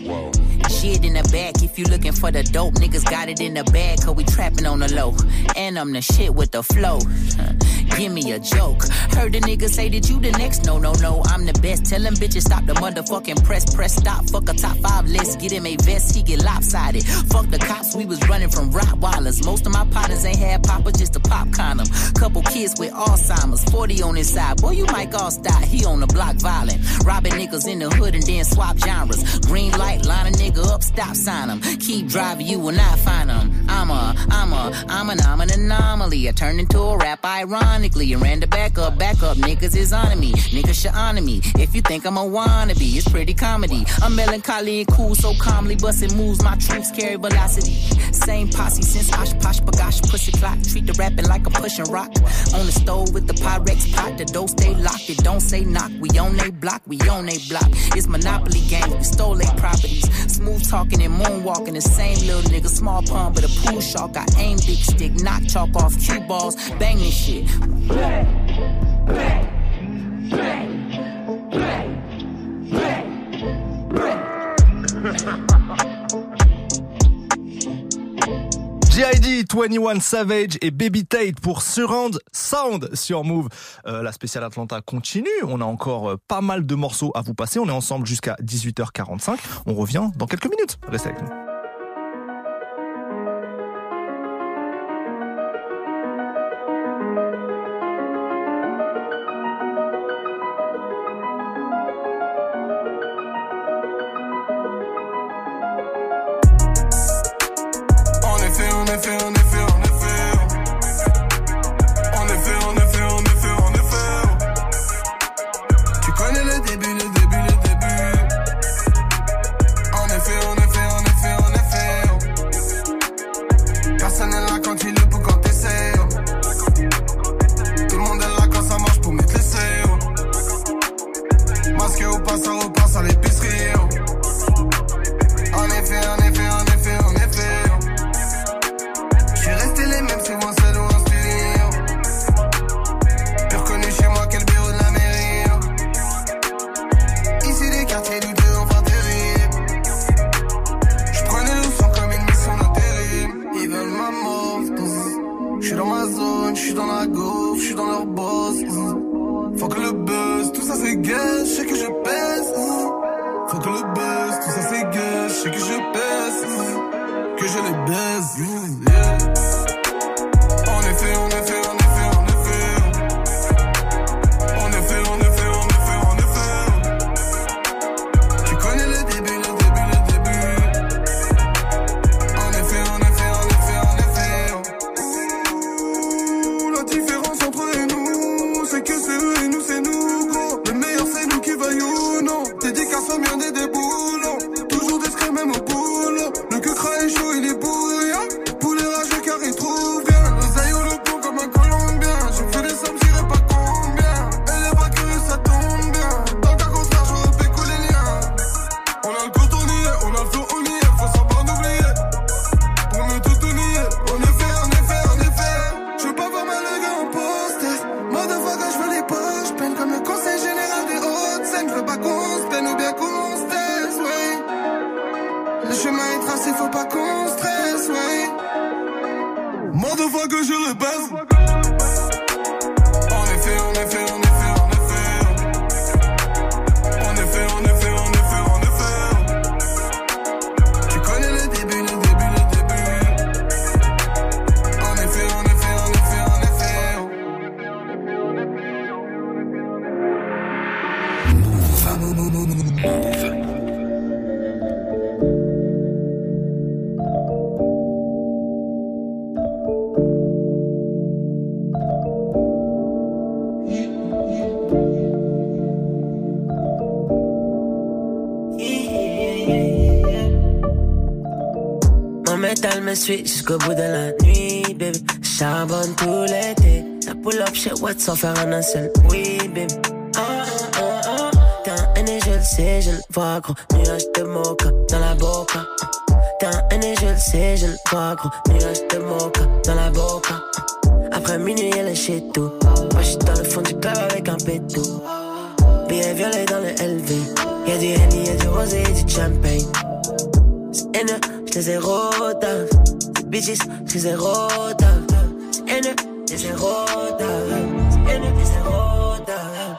Shit in the back. If you looking for the dope, niggas got it in the bag. Cause we trapping on the low. And I'm the shit with the flow. Give me a joke. Heard the nigga say that you the next. No, no, no. I'm the best. Tell them bitches stop the motherfucking press. Press stop. Fuck a top five list. Get him a vest. He get lopsided. Fuck the cops. We was running from Rottweilers. Most of my partners ain't had papa, just a pop condom. Couple kids with Alzheimer's. 40 on his side. Boy, you Mike Alstott. He on the block violent. Robbing niggas in the hood and then swap genres. Green light, line a nigga up, stop sign him. Keep driving, you will not find him. I'm a, I'm a, I'm an, I'm an anomaly. I turned into a rap ironically and ran the back up, back up. Niggas is on me. Niggas should honor me. If you think I'm a wannabe, it's pretty comedy. I'm melancholy and cool, so calmly busting moves. My troops carry velocity. Same posse since Osh Kosh B'gosh Pussy Clock. Treat the rapping like a pushing rock. On the stove with the Pyrex pot. The dough stay locked. It don't say knock. We on they block. We on they block. It's Monopoly game, We stole they properties. Smooth talking and moonwalking. The same little nigga. Small pun, but a pool shark. I aim big stick. Knock chalk off cue balls. Bang this shit. GID, 21 Savage et Baby Tate pour Surround Sound sur Move. Euh, la spéciale Atlanta continue. On a encore euh, pas mal de morceaux à vous passer. On est ensemble jusqu'à 18h45. On revient dans quelques minutes. Restez avec nous. Jusqu'au bout de la nuit, baby. Charbonne tout l'été. Ça pull up chez Watts sans faire un seul oui, baby. Ah, ah, ah. T'es un et je le sais, je le vois, gros. Nuage de mocha dans la boca. T'es un haine et je le sais, je le vois, gros. Nuage de mocha dans la boca. Après minuit, elle est chez tout. Moi, j'suis dans le fond du club avec un pétou. Billet violet dans le LV. Y'a du Henny, y'a du rosé, et du champagne. C'est haineux, j'les ai rodave. C'est bitches. C'est haineux, j'les ai rodave. C'est haineux, j'les ai rodave.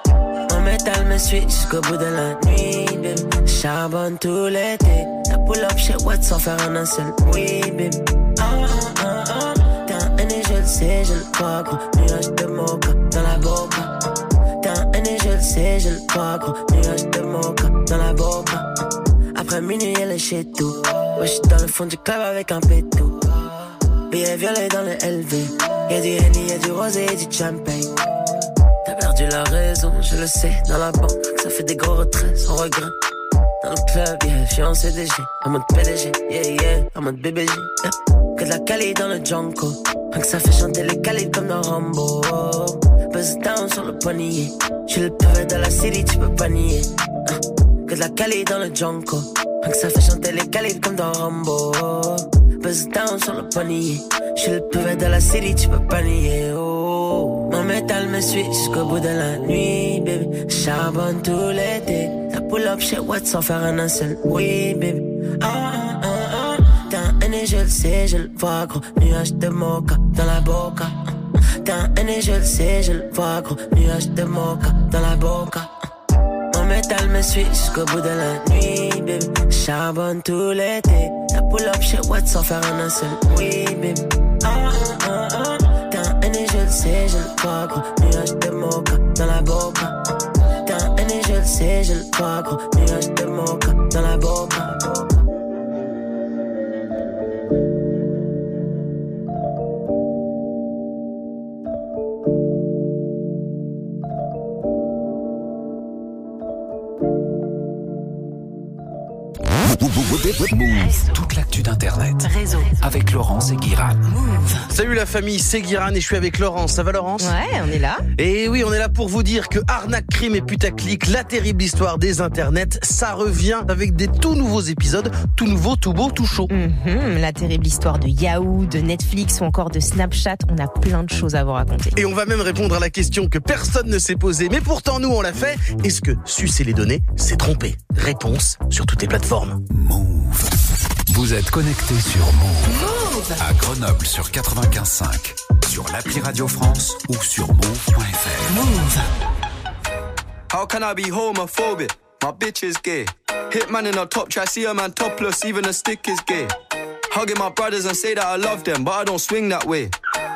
Mon métal me suit jusqu'au bout de la nuit, baby. Charbonne tout l'été. La pull up chez Watt sans faire un seul oui, baby. Ah, ah, ah. T'es un haineux, je le sais, je le vois, gros. Nuage de mocha dans la boca. T'es un haineux, je le sais, je le vois, gros. Nuage de mocha dans la boca. Après minuit, elle est chez tout. Moi, j'suis dans le fond du club avec un pétou. Billet violet dans le LV. Y'a du Henny, y'a du rosé et du champagne. T'as perdu la raison, je le sais. Dans la banque, ça fait des gros retraits sans regret. Dans le club, yeah, je suis en CDG. En mode PDG, yeah, yeah. En mode BBG, yeah. Que de la Cali dans le Junko. Rien que ça fait chanter les Cali comme dans Rambo. Buzz down sur le poignet. J'suis le pavé de la city, tu peux pas nier. De la Cali dans le Junko. Que ça fait chanter les Cali comme dans Rambo. Buzz down sur le poignet. J'suis le pavé de la city, tu peux pas nier. Oh. Mon métal me suit jusqu'au bout de la nuit, baby. Charbonne tout l'été. La pull up chez Watt sans faire un seul oui, baby. Ah, ah, ah, ah. T'es un haineux, je le sais, je le vois, gros. Nuage de mocha dans la boca. T'es un haineux, je le sais, je le vois, gros. Nuage de mocha dans la boca. Mon métal me suit jusqu'au bout de la nuit, baby. Charbonne tout l'été. La pull up chez Watt sans faire un seul oui, baby. Ah, ah, ah, ah. Un haineux, je le sais, je le vois, gros. Nuage de mocha dans la boca. T'es un haineux, je le sais, je le vois, gros. Nuage de mocha dans la boca. Move. Toute l'actu d'Internet. Réseau. Avec Laurence et Guiran. Salut la famille, c'est Guiran et je suis avec Laurence. Ça va Laurence? Ouais, on est là. Et oui, on est là pour vous dire que arnaque, crime et putaclic, la terrible histoire des internets, ça revient avec des tout nouveaux épisodes, tout nouveau, tout beau, tout chaud. Mhm, la terrible histoire de Yahoo, de Netflix ou encore de Snapchat, on a plein de choses à vous raconter. Et on va même répondre à la question que personne ne s'est posée, mais pourtant nous on l'a fait. Est-ce que sucer les données, c'est tromper? Réponse sur toutes les plateformes. Move. Vous êtes connecté sur Move. À Grenoble sur 95.5. Sur l'appli Radio France ou sur move.fr. Move. How can I be homophobic? My bitch is gay. Hitman in a top try, see a man topless, even a stick is gay. Hugging my brothers and say that I love them, but I don't swing that way.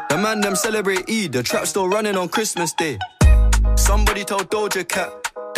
The man them celebrate Eid, the trap still running on Christmas Day. Somebody told Doja Cat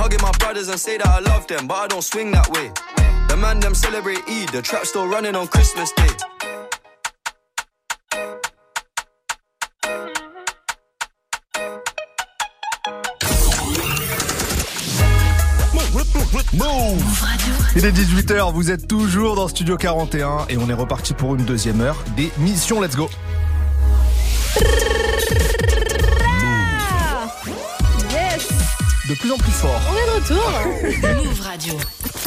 Hugging my brothers and say that I love them, but I don't swing that way. The man them celebrate Eid, the trap still running on Christmas Day. Move Il est 18h, vous êtes toujours dans Studio 41 et on est reparti pour une deuxième heure des missions Let's Go. De plus en plus fort. On est de retour Move Radio.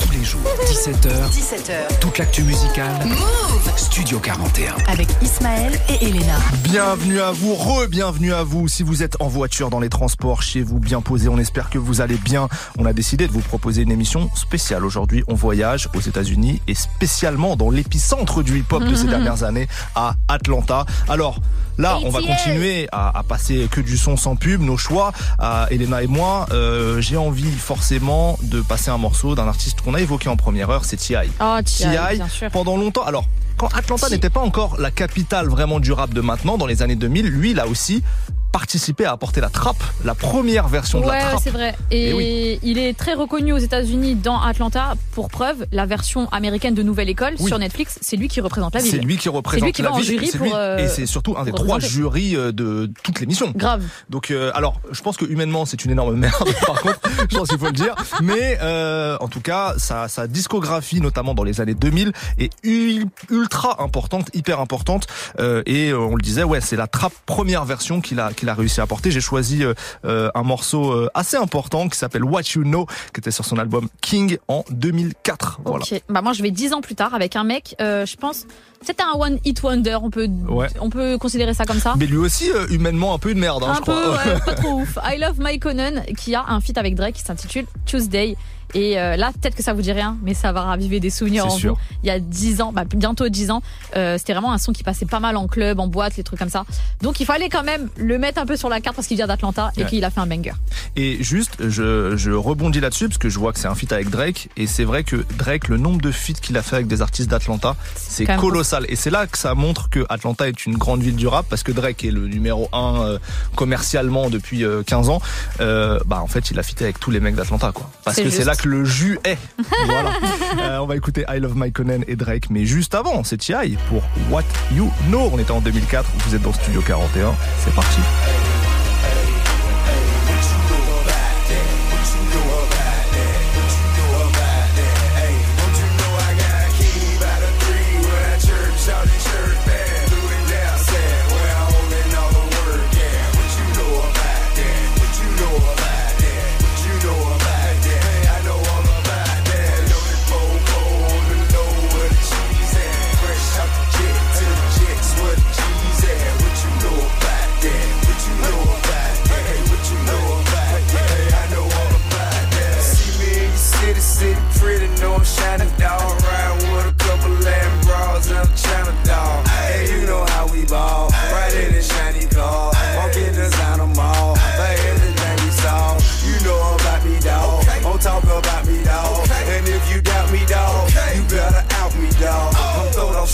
Tous les jours, 17h, 17h. toute l'actu musicale. Move Studio 41. avec Ismaël et Elena. Bienvenue à vous, re-bienvenue à vous. Si vous êtes en voiture, dans les transports, chez vous, bien posé, on espère que vous allez bien. On a décidé de vous proposer une émission spéciale. Aujourd'hui, on voyage aux États-Unis et spécialement dans l'épicentre du hip-hop de ces dernières années, à Atlanta. Alors, là, on va continuer à, à passer que du son sans pub, nos choix, à Elena et moi. Euh, J'ai envie forcément de passer un morceau d'un artiste qu'on a évoqué en première heure, c'est T.I. Oh, T.I., pendant longtemps. Alors, quand Atlanta n'était pas encore la capitale vraiment du rap de maintenant, dans les années 2000, lui, a aussi participé à apporter la trappe, la première version de la trappe. c'est vrai. Et, Eh oui. il est très reconnu aux États-Unis dans Atlanta. Pour preuve, la version américaine de Nouvelle École Oui. sur Netflix, c'est lui qui représente la ville. C'est lui qui représente lui qui la va en ville, jury pour, euh, et c'est surtout un des trois jurys euh, de toute l'émission. Grave. Donc euh, alors, je pense que humainement c'est une énorme merde. Par contre, je pense qu'il faut le dire. Mais euh, en tout cas, sa, sa discographie, notamment dans les années 2000, est ul- ultra importante, hyper importante. Euh, et on le disait, ouais, c'est la trappe première version qu'il a qu'il a réussi à apporter. J'ai choisi euh, euh, un morceau euh, assez important qui s'appelle What You Know, qui était sur son album King en 2004. Voilà. Bah moi je vais dix ans plus tard avec un mec. je pense c'était un one hit wonder. On peut Ouais. on peut considérer ça comme ça. Mais lui aussi, euh, humainement, un peu une merde, hein, un je peu, crois. ouais, pas trop ouf. I Love My Conan qui a un feat avec Drake qui s'intitule Tuesday. Et euh, là, peut-être que ça vous dit rien, mais ça va raviver des souvenirs C'est en sûr. vous. Il y a 10 ans, bah, bientôt 10 ans, euh, c'était vraiment un son qui passait pas mal en club, en boîte, les trucs comme ça. Donc il fallait quand même le mettre un peu sur la carte parce qu'il vient d'Atlanta et Ouais. qu'il a fait un banger. Et juste, je, je rebondis là-dessus parce que je vois que c'est un feat avec Drake et c'est vrai que Drake, le nombre de feats qu'il a fait avec des artistes d'Atlanta, c'est quand Et c'est là que ça montre que Atlanta est une grande ville du rap parce que Drake est le numéro un euh, commercialement depuis euh, 15 ans. Euh, bah en fait, il a fité avec tous les mecs d'Atlanta quoi. Parce que c'est là que le jus est. voilà. Euh, on va écouter I Love My Conan et Drake, mais juste avant, c'est T.I. pour What You Know. On était en 2004. Vous êtes dans Studio 41. C'est parti.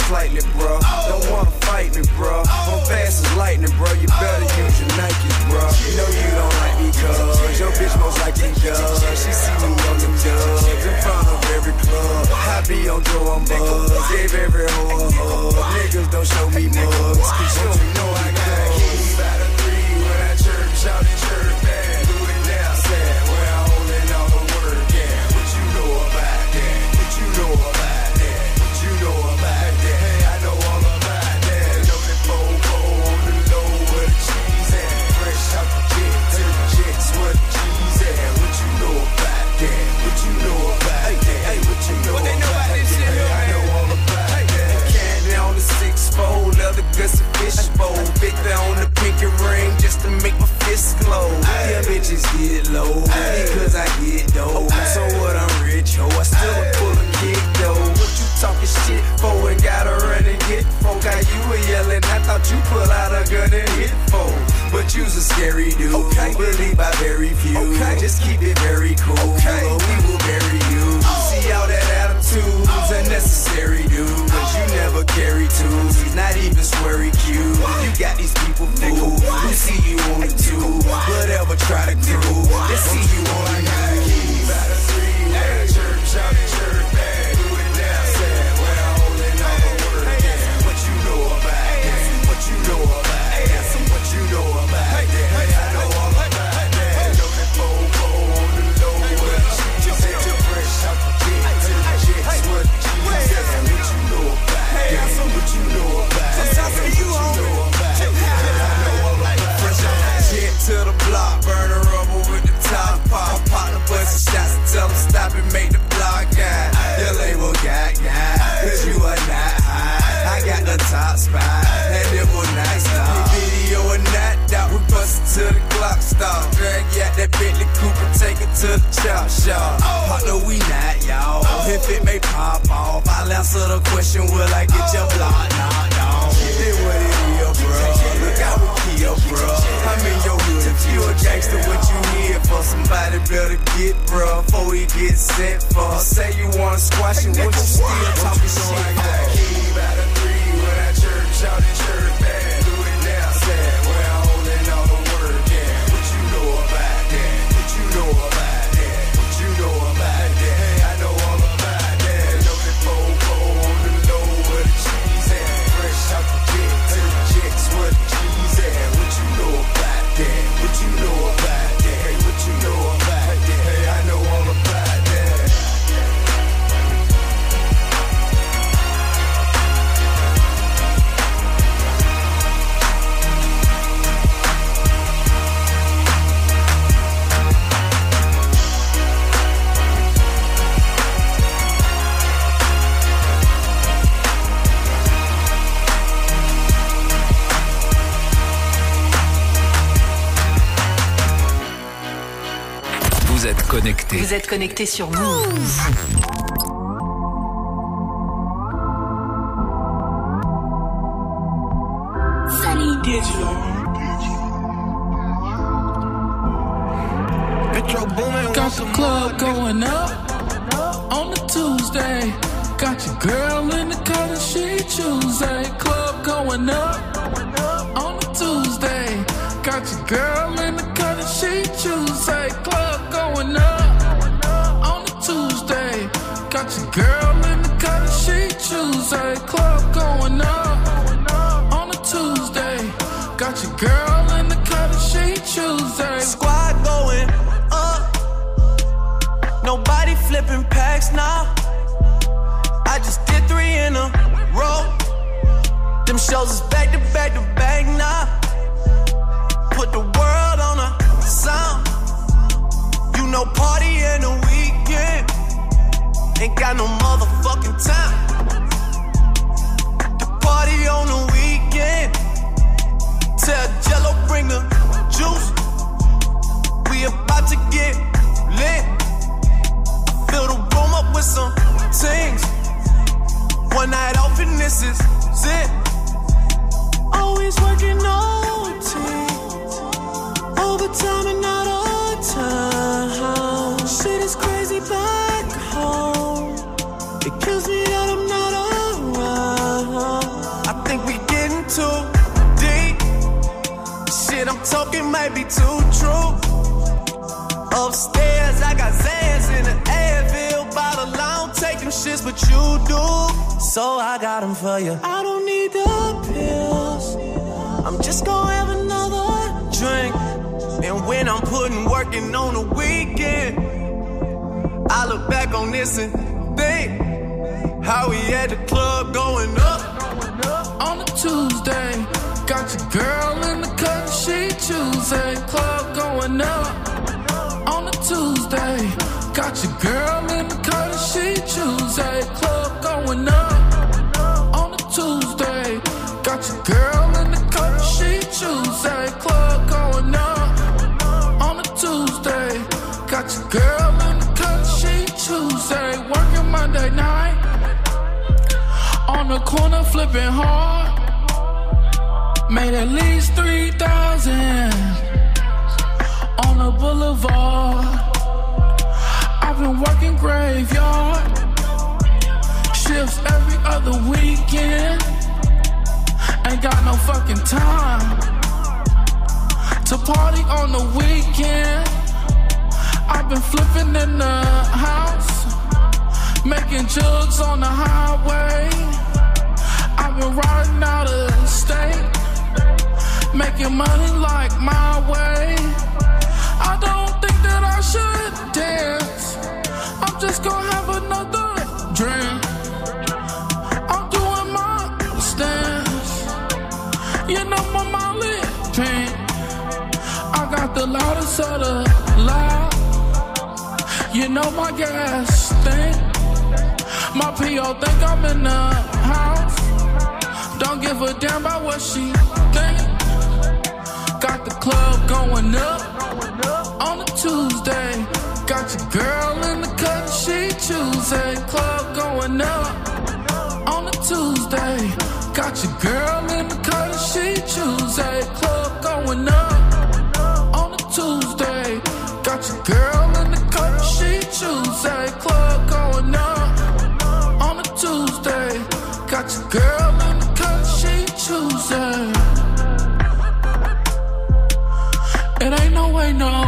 Slightly, bro. Don't wanna fight me, bro. I'm fast as lightning, bro. You better use your Nikes, bro. You know you don't like me, cuz your bitch most likely does. She see me on them dubs in front of every club. I be on Joe, I'm buzz. Gave every hoe a hug. Niggas don't show me mugs. Cause you know I and. Victor on the pinky ring just to make my fist glow. Yeah, bitches get low because I get dough. So what? I'm rich, ho. I still a pull a kick though. What you talking shit for? And gotta run and get folk. How you were yelling? I thought you pull out a gun and hit folk. But you's a scary dude. Okay. Believe by very few. Okay. Just keep it very cool. Okay. Or we will bury you. Oh. See all that attitude's unnecessary, dude. Cause you never carry tools. Not even sweary cute. You got these people fooled who see you on the tube. Whatever try to crew. They see you on the news. By the three, where the church, y'all. Partner, we not y'all. If it may pop off, I'll answer the question, will I get your block knocked off? It what it is, bro. Look out with Kia, bro. I'm in your hood. If you a gangster, what you here for? Somebody better get, bro, before he get set for. Say you wanna squash it, what you still talking shit? I got a key by the three when I church out in church band. Vous êtes connecté sur Move. Sunny Digital. Got the club going up on a Tuesday. Got your girl in the cut and she Tuesday. Club going up on a Tuesday. Got your girl corner flipping hard. Made at least 3,000 on the boulevard. I've been working graveyard shifts every other weekend. Ain't got no fucking time to party on the weekend. I've been flipping in the house, making jugs on the highway. Out of state, making money like my way. I don't think that I should dance. I'm just gonna have another drink. I'm doing my stance. You know my Molly pink. I got the loudest of the loud. You know my gas stink. My PO think I'm in the house. Don't give a damn about what she think. Got the club going up on a Tuesday. Got your girl Tuesday, club going up. On a Tuesday, got your girl in the cut she Tuesday, club going up. On a Tuesday, got your girl in the cut she Tuesday, club going up. On a Tuesday, got your girl ain't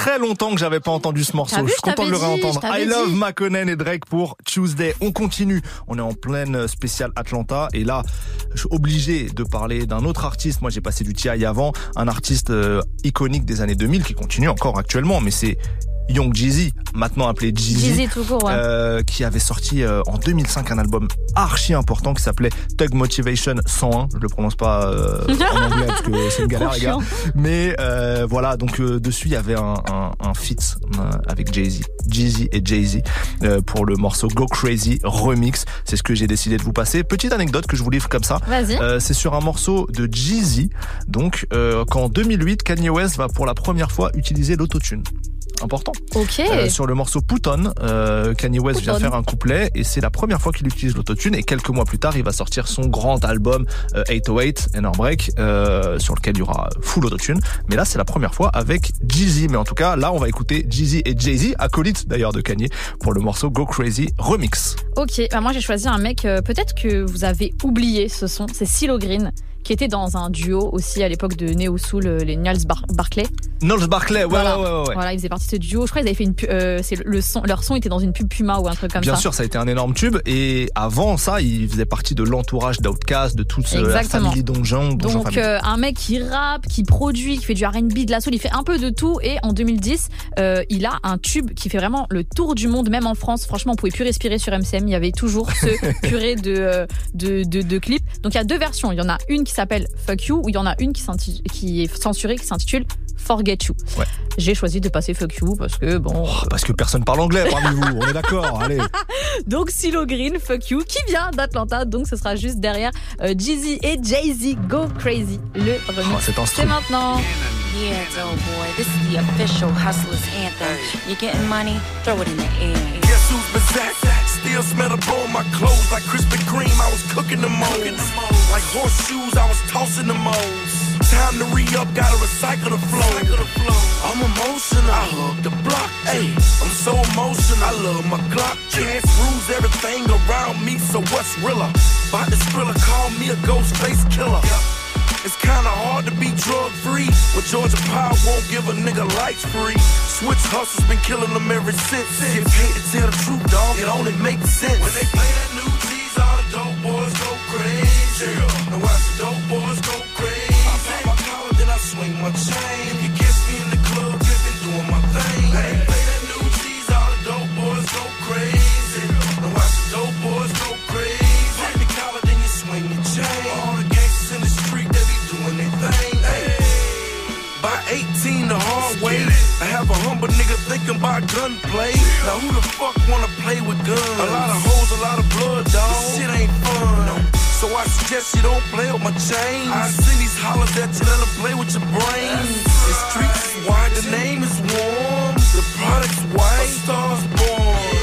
très longtemps que j'avais pas entendu ce morceau. Vu, je suis content de le réentendre. I love. McConnell et Drake pour Tuesday. On continue. On est en pleine spéciale Atlanta et là, je suis obligé de parler d'un autre artiste. Moi, j'ai passé du TI avant, un artiste euh, iconique des années 2000 qui continue encore actuellement, mais c'est Young Jeezy, maintenant appelé Jeezy, ouais. euh, qui avait sorti euh, en 2005 un album archi important qui s'appelait Tug Motivation 101. Je le prononce pas euh, en anglais parce que c'est une galère, les gars. Mais euh, voilà, donc dessus il y avait un, un, un feat avec Jay-Z, Jeezy et Jay-Z pour le morceau Go Crazy Remix. C'est ce que j'ai décidé de vous passer. Petite anecdote que je vous livre comme ça. C'est sur un morceau de Jeezy. Donc qu'en 2008, Kanye West va pour la première fois utiliser l'autotune. Important. Ok. Euh, sur le morceau Put On, euh, Kanye West vient faire un couplet et c'est la première fois qu'il utilise l'autotune et quelques mois plus tard il va sortir son grand album euh, 808 and Break euh, sur lequel il y aura full autotune. Mais là c'est la première fois avec Jeezy mais en tout cas là on va écouter Jeezy et Jay-Z acolytes d'ailleurs de Kanye pour le morceau Go Crazy Remix. Ok, bah moi j'ai choisi un mec, peut-être que vous avez oublié ce son, c'est Silo Green, qui était dans un duo aussi à l'époque de Neo Soul, euh, les Niels Bar- Barclay. Knowles Barclay ouais voilà. ouais ouais, ouais. Voilà, ils faisaient partie de ce duo. Je crois qu'ils avaient fait une, euh, c'est le son, leur son était dans une pub Puma ou un truc comme Bien ça. sûr, ça a été un énorme tube. Et avant ça, il faisait partie de l'entourage d'Outkast, de toute euh, la famille Donjon. Donc euh, un mec qui rappe, qui produit, qui fait du R&B, de la soul, il fait un peu de tout. Et en 2010, euh, il a un tube qui fait vraiment le tour du monde, même en France. Franchement, on pouvait plus respirer sur MCM. Il y avait toujours ce purée de, de, de, de clips. Donc il y a deux versions. Il y en a une qui s'appelle Fuck You, ou il y en a une qui, qui est censurée, qui s'intitule Forget You. Ouais. J'ai choisi de passer Fuck You parce que bon. Oh, parce que personne parle anglais parmi vous, on est d'accord, allez. Donc Silo Green, Fuck You, qui vient d'Atlanta. Donc ce sera juste derrière euh, Jeezy et Jay-Z Go Crazy, le remix. Oh. C'est maintenant. Yeah, boy, this is the official hustlers anthem. You're getting money, throw it in the air. Guess who's possessed? Still smell the bone, my clothes like Krispy Kreme. I was cooking the moles. Like horseshoes, I was tossing the moles. Time to re up, gotta recycle the flow. I'm emotional, I hug the block. Ayy, I'm so emotional, I love my Glock. Chance rules everything around me, so what's realer? About to spill call me a ghost face killer. It's kinda hard to be drug free when Georgia Power won't give a nigga lights free. Switch hustles been killing them ever since. Get paid to tell the truth, dog. It only makes sense. When they play that new G's, all the dope boys go crazy. Thinking about gunplay. Now who the fuck wanna play with guns? A lot of hoes, a lot of blood, dog. This shit ain't fun. So I suggest you don't play with my chain. I see these hollers at you, let them play with your brain. The streets is wide, the name is warm. The product's white, a star's born.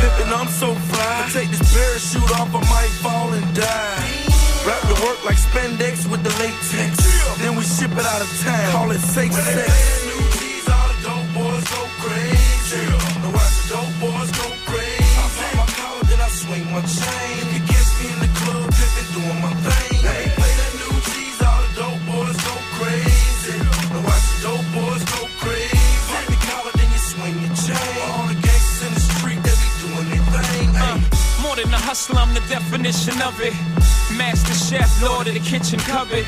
Pippin', I'm so fly. I take this parachute off, I might fall and die. Wrap the work like spandex with the latex. Then we ship it out of town. Call it safe sex. I'm the definition of it. Master chef, lord of the kitchen cupboard.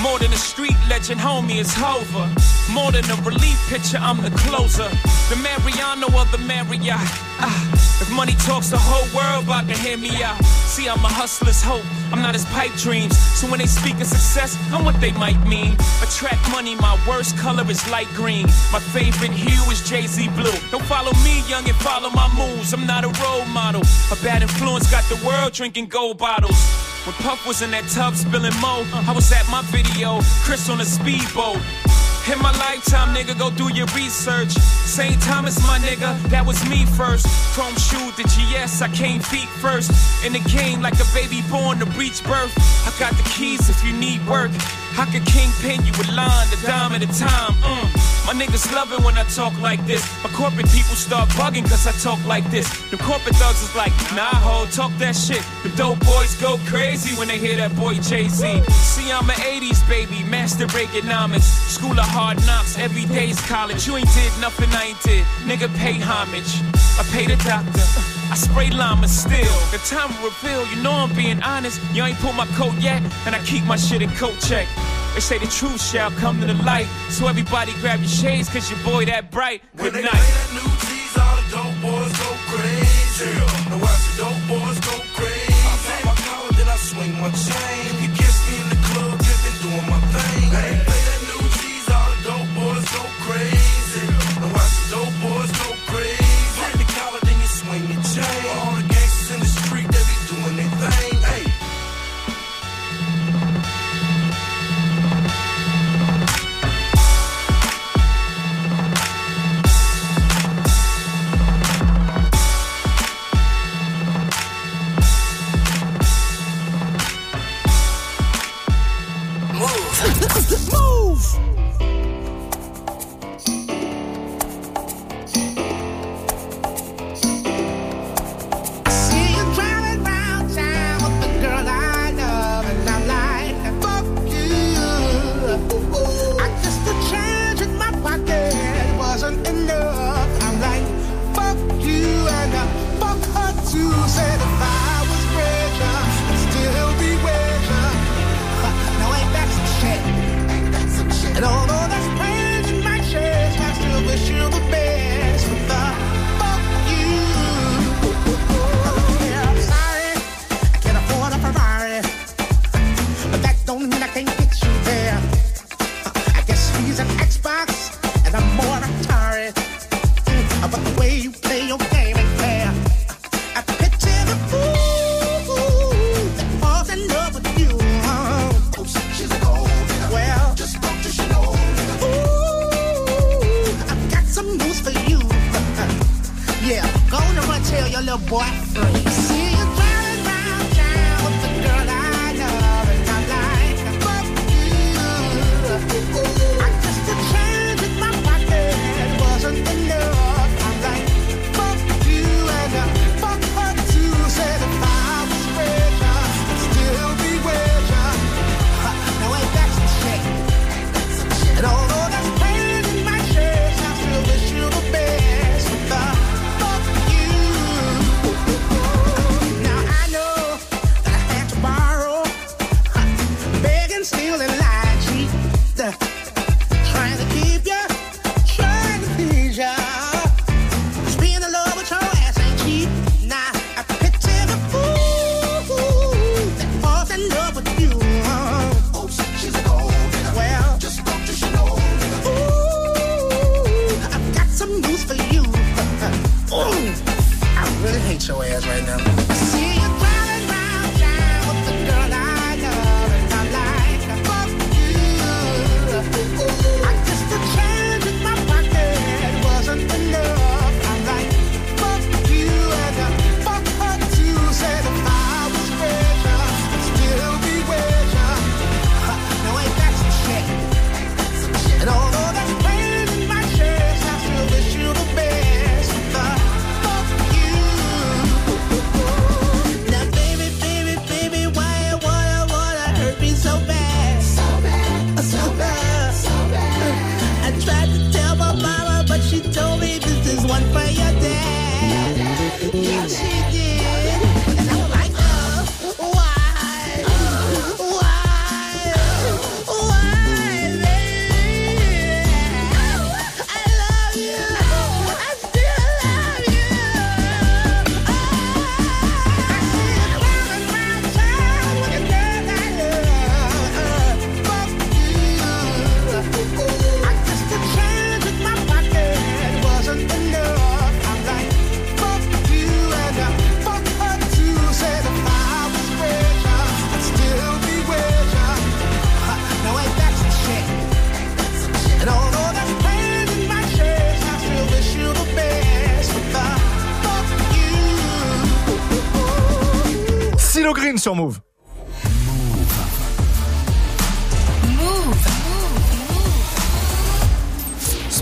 More than a street legend, homie, it's Hova. More than a relief pitcher, I'm the closer. The Mariano of the Marriott. Ah, if money talks, the whole world about can hear me out. See, I'm a hustler's hope. I'm not his pipe dreams. So when they speak of success, I'm what they might mean. Attract money, my worst color is light green. My favorite hue is Jay Z blue. Don't follow me, young, and follow my moves. I'm not a role model. A bad influence got the world drinking gold bottles. When Puff was in that tub spilling mo, I was at my video, Chris on a speedboat. In my lifetime, nigga, go do your research. St. Thomas, my nigga, that was me first. Chrome shoe, the GS, I came feet first. In the game, like a baby born to reach birth. I got the keys if you need work. I could kingpin you a line, the dime at a time. Mm. My niggas love it when I talk like this. My corporate people start bugging cause I talk like this. The corporate thugs is like, nah, ho, talk that shit. The dope boys go crazy when they hear that boy Jay Z. See, I'm an 80s baby, master Reaganomics. School of hard knocks, every day's college. You ain't did nothing I ain't did. Nigga, pay homage. I pay the doctor. I spray llama still. The time will reveal, you know I'm being honest. You ain't pulled my coat yet, and I keep my shit in coat check. They say the truth shall come to the light. So everybody grab your shades, cause your boy that bright. Good When they night. play that new G's, all the dope boys go crazy. And watch the dope boys go crazy. I pop my collar, then I swing my chain.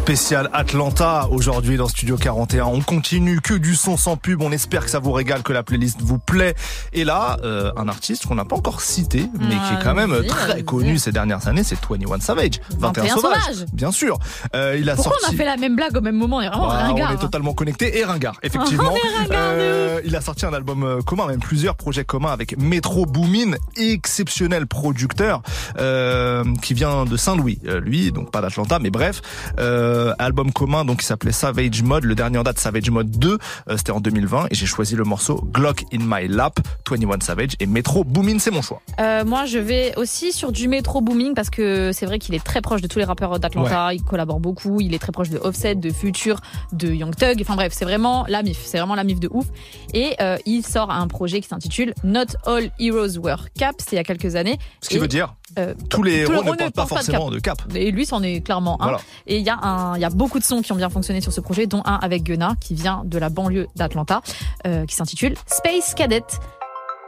Spécial Atlanta aujourd'hui dans Studio 41. On continue que du son sans pub. On espère que ça vous régale, que la playlist vous plaît. Et là, euh, un artiste qu'on n'a pas encore cité, mais qui est quand même très connu ces dernières années, c'est 21 Savage. 21 Sauvage. Bien sûr. Euh, il a Pourquoi sorti. on a fait la même blague au même moment? Vraiment Voilà, ringard. on est hein. totalement connecté et ringard, effectivement. Ringard Euh, il a sorti un album euh, commun, même plusieurs projets communs avec Metro Boomin, exceptionnel producteur euh, qui vient de Saint-Louis, euh, lui, donc pas d'Atlanta, mais bref, euh, album commun donc qui s'appelait Savage Mode. Le dernier en date, Savage Mode 2, euh, c'était en 2020 et j'ai choisi le morceau Glock in My Lap, 21 Savage et Metro Boomin, c'est mon choix. Euh, moi, je vais aussi sur du métro booming parce que c'est vrai qu'il est très proche de tous les rappeurs d'Atlanta. Il collabore beaucoup. Il est très proche de Offset, de Future, de Young Thug. Enfin bref, c'est vraiment la mif. C'est vraiment la mif de ouf. Et euh, il sort un projet qui s'intitule Not All Heroes Wear Cap. C'est il y a quelques années. Ce qui veut dire euh, tous les héros ne portent pas forcément de cap. Et lui, c'en est clairement un. Voilà. Et il y a un, il y a beaucoup de sons qui ont bien fonctionné sur ce projet, dont un avec Gunna, qui vient de la banlieue d'Atlanta, euh, qui s'intitule Space Cadet.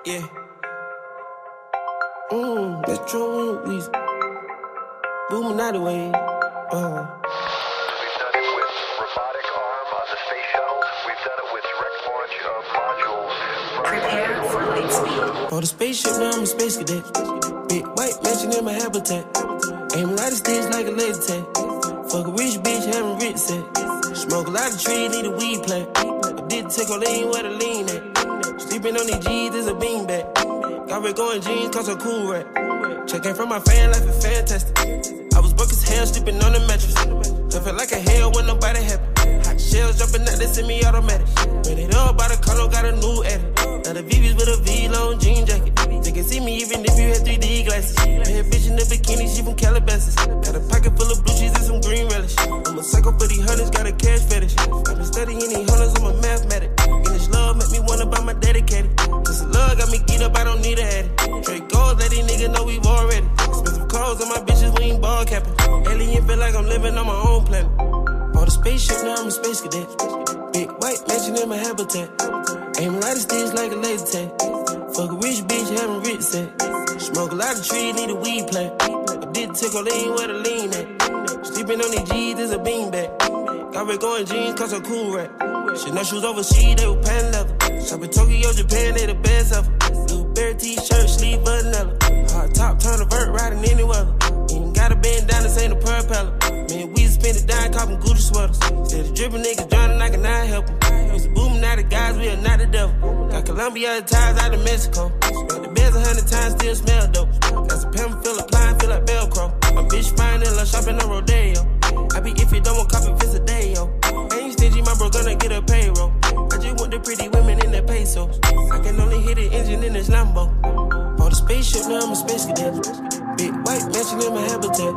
Yeah. Mmm, that's true. We booming out the way. Uh. Prepare for light speed. On the spaceship, now I'm a space cadet. Big white mansion in my habitat. Aim a lot of like a laser tag. Fuck a rich bitch, having rich set. Smoke a lot of trees, need a weed plant. I did take a lean where the lean at. Sleeping on these G's is a beanbag. Got red going jeans, cause I'm cool rat. Checking from my fan life is fantastic. I was broke as hell, sleeping on the mattress. I felt like a hell when nobody happy. Shells jumping out, they send me automatic. Ran it up by the condo, got a new edit. Now the VVS with a V long jean jacket. They can see me even if you had 3D glasses. Bad bitch in the bikini, she from Calabasas. Got a pocket full of blue cheese and some green relish. I'm a psycho for these hunters, got a cash fetish. I've been studying these hunters, I'm a mathematic. And this love make me wanna buy my dedicated. The love got me geeked up, I don't need a addy. Trade gold, let these niggas know we've already. Expensive clothes on my bitches, we ain't ball capping. Alien feel like I'm living on my own planet. Spaceship, now I'm a space cadet. Big white mansion in my habitat. Aim a lot of sticks like a laser tag. Fuck a rich bitch, having rich set. Smoke a lot of trees, need a weed plant. I did take a lean where the lean at. Sleeping on these G's is a beanbag. Got red going jeans, cause I'm cool rat. Shit, no shoes overseas, they were pan leather. Shop in Tokyo, Japan, they the best ever. Blueberry t-shirt, sleeve vanilla. Hard top, turn a vert, riding any weather. Ain't got a band down, this ain't a propeller. Spend it down, copping Gucci sweaters. Said the dripping niggas drowning, I cannot help 'em. Used to booming out the guys, we are not the devil. Got Colombia ties out of Mexico. Spent the beds a hundred times, still smell dope. Got some pimp, feel applying, feel like Velcro. My bitch fine and love shopping on Rodeo. I be if you don't want copy, fist a day, yo. Ain't stingy, my bro gonna get a payroll. I just want the pretty women in the pesos. I can only hit the engine in this Lambo. A spaceship, now I'm a space cadet. Big white mansion in my habitat.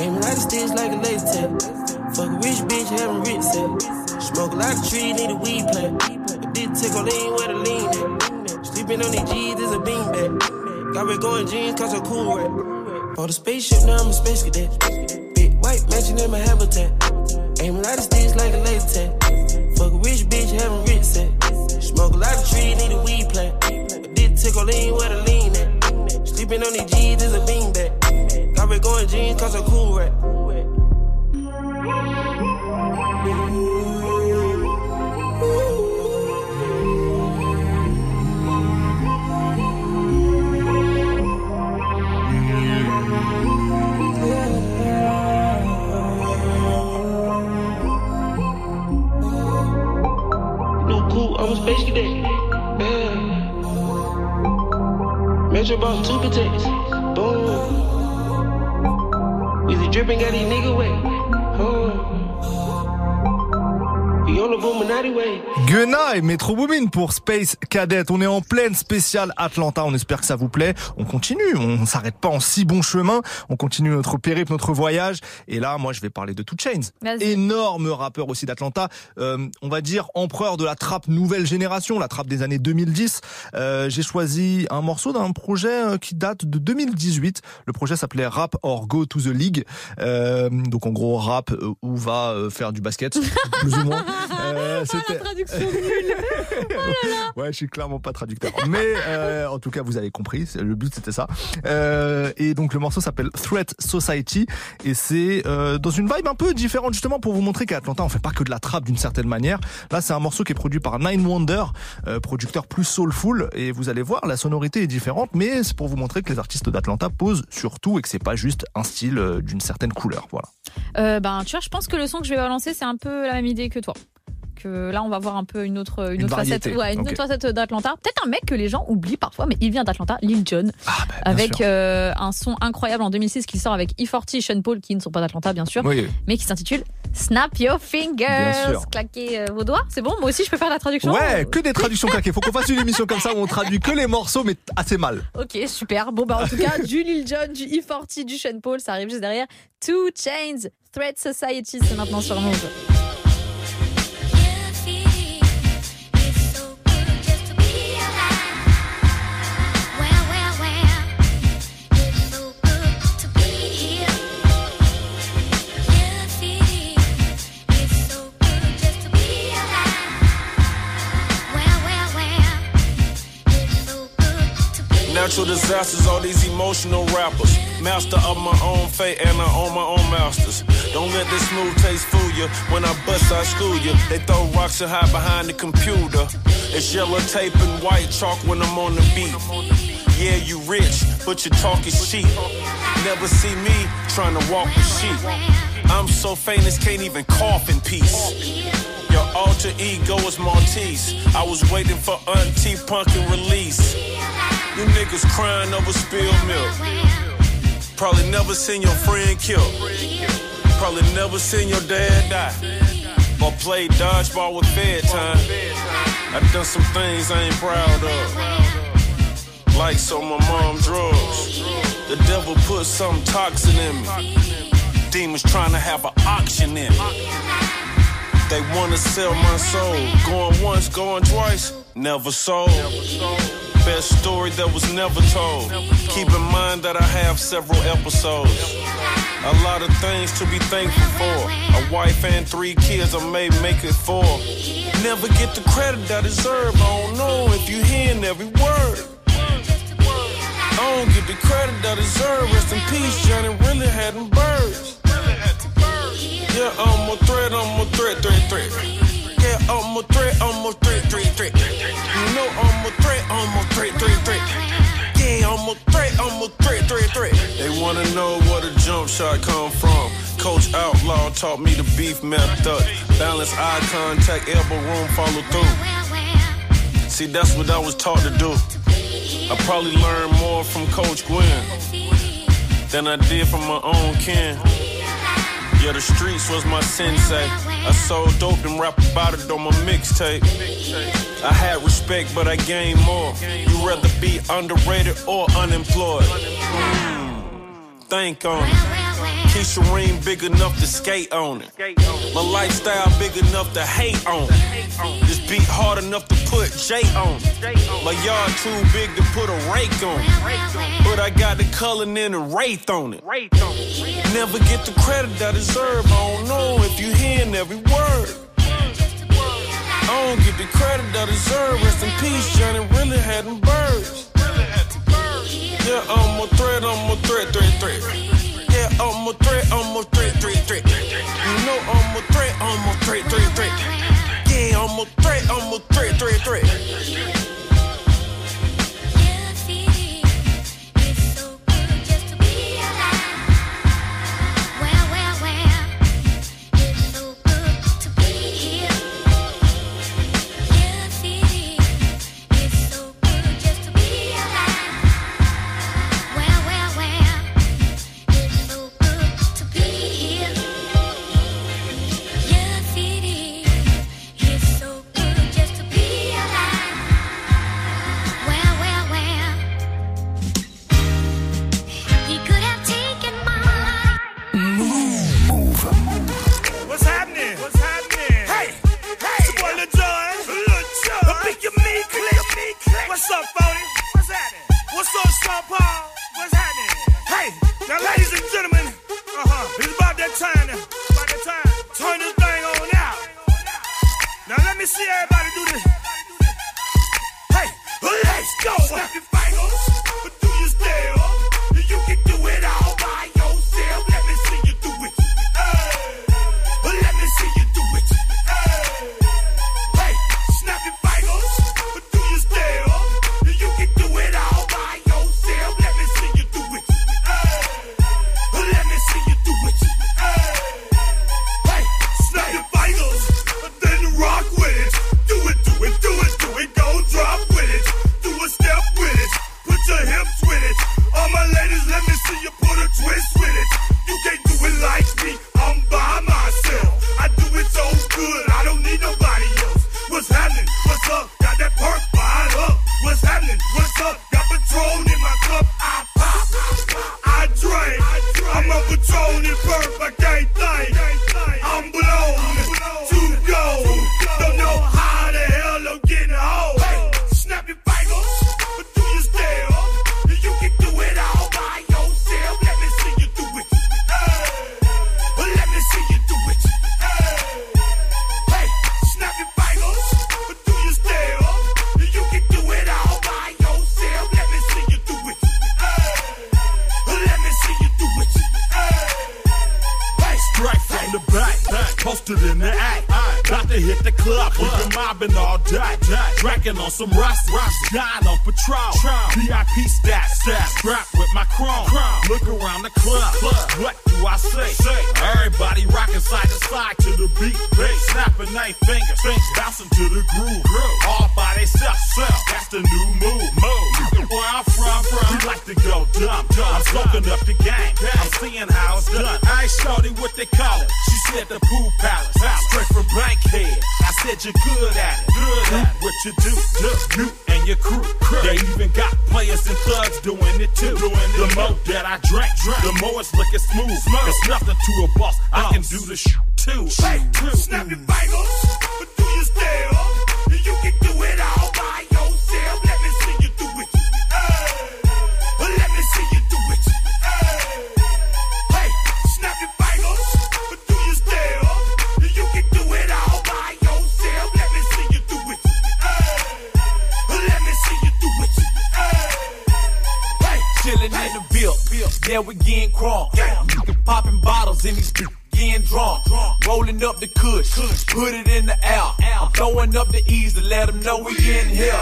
Aim a lot of sticks like a laser tag. Fuck a rich bitch, having rich set. Smoke a lot of trees, need a weed plant. I did take a lean where the lean at. Sleeping on these G's is a beanbag. Got red going jeans, cause I'm cool rat. Bought a spaceship, now I'm a space cadet. Big white mansion in my habitat. Aim a lot of sticks like a laser tag. Fuck a rich bitch, having rich set. Smoke a lot of trees, need a weed plant. I did take a lean where the lean at. Sleeping on these G's is a beanbag. Got red going jeans, cause I'm cool rat. Cool, I'm a space cadet. Metro bought two protects. Boom. Weezy dripping, got these nigga wet. Gunna et Metro Boomin pour Space Cadet. On est en pleine spéciale Atlanta. On espère que ça vous plaît. On continue. On ne s'arrête pas en si bon chemin. On continue notre périple, notre voyage. Et là, moi, je vais parler de Two Chains. Énorme rappeur aussi d'Atlanta. Euh, on va dire empereur de la trappe nouvelle génération, la trappe des années 2010. Euh, J'ai choisi un morceau d'un projet euh, qui date de 2018. Le projet s'appelait Rap or Go to the League. Euh, donc en gros, rap euh, où va euh, faire du basket, plus ou moins. Euh, Oh, la traduction nulle. Oh là là. Ouais, je suis clairement pas traducteur. Mais euh, en tout cas, vous avez compris. Le but, c'était ça. Euh, et donc, le morceau s'appelle Threat Society. Et c'est euh, dans une vibe un peu différente, justement, pour vous montrer qu'à Atlanta, on fait pas que de la trappe d'une certaine manière. Là, c'est un morceau qui est produit par Nine Wonder, euh, producteur plus soulful. Et vous allez voir, la sonorité est différente. Mais c'est pour vous montrer que les artistes d'Atlanta posent sur tout et que c'est pas juste un style euh, d'une certaine couleur. Voilà. Euh, ben, tu vois, je pense que le son que je vais balancer, c'est un peu la même idée que toi. Que là, on va voir un peu une autre, une Une autre facette, variété. ouais, une Ok. autre facette d'Atlanta. Peut-être un mec que les gens oublient parfois, mais il vient d'Atlanta, Lil Jon, avec Ah, sûr. euh, un son incroyable en 2006 qu'il sort avec E40 et Sean Paul, qui ne sont pas d'Atlanta, bien sûr, Oui. mais qui s'intitule Snap Your Fingers. Claquez euh, vos doigts, c'est bon. Moi aussi, je peux faire la traduction. Ouais, que des traductions claquées. Faut qu'on fasse une émission comme ça où on traduit que les morceaux, mais assez mal. Ok, super. Bon, bah, en tout cas, du Lil Jon, du E40, du Sean Paul, ça arrive juste derrière. Two Chains, Threat Society, c'est maintenant sur Move. Natural disasters, all these emotional rappers. Master of my own fate and I own my own masters. Don't let this smooth taste fool you. When I bust, I school you. They throw rocks and hide behind the computer. It's yellow tape and white chalk when I'm on the beat. Yeah, you rich, but your talk is cheap. Never see me trying to walk with sheep. I'm so famous, can't even cough in peace. Your alter ego is Maltese. I was waiting for Auntie Punk Punkin release. You niggas crying over spilled milk. Probably never seen your friend killed. Probably never seen your dad die. Or played dodgeball with Fed time. I done some things I ain't proud of. Like so my mom drugs. The devil put something toxic in me. Demons trying to have an auction in me. They wanna sell my soul. Going once, going twice, never sold. Best story that was never told. Keep in mind that I have several episodes. A lot of things to be thankful for. A wife and three kids, I may make it four. Never get the credit I deserve. I don't know if you hearing every word. I don't get the credit I deserve. Rest in peace, Johnny really had them birds. Yeah, I'm a threat, I'm a threat, threat, threat. Yeah, I'm a threat, I'm a threat, threat, threat. You know I'm a threat, I'm a threat, threat, threat. Yeah, I'm a threat, I'm a threat, threat, threat. They wanna know where the jump shot come from. Coach Outlaw taught me the beef method. Balance eye contact, elbow room, follow through. See, that's what I was taught to do. I probably learned more from Coach Gwen than I did from my own kin. Yeah, the streets was my sensei. I sold dope and rap about it on my mixtape. I had respect, but I gained more. You rather be underrated or unemployed? Mm, think on it. Keisha Ream big enough to skate on it. My lifestyle big enough to hate on it. This beat hard enough to put J on it. My yard too big to put a rake on it. But I got the color and the wraith on it. Never get the credit I deserve. I don't know if you hearing every word. I don't get the credit I deserve. Rest in peace, Johnny really had them birds. Yeah, I'm a threat, I'm a threat, threat, threat. Yeah, I'm a threat, I'm a threat, threat, threat. You know I'm a threat, I'm a threat, threat, threat. Yeah, I'm a threat, I'm a threat, threat, threat. inhale.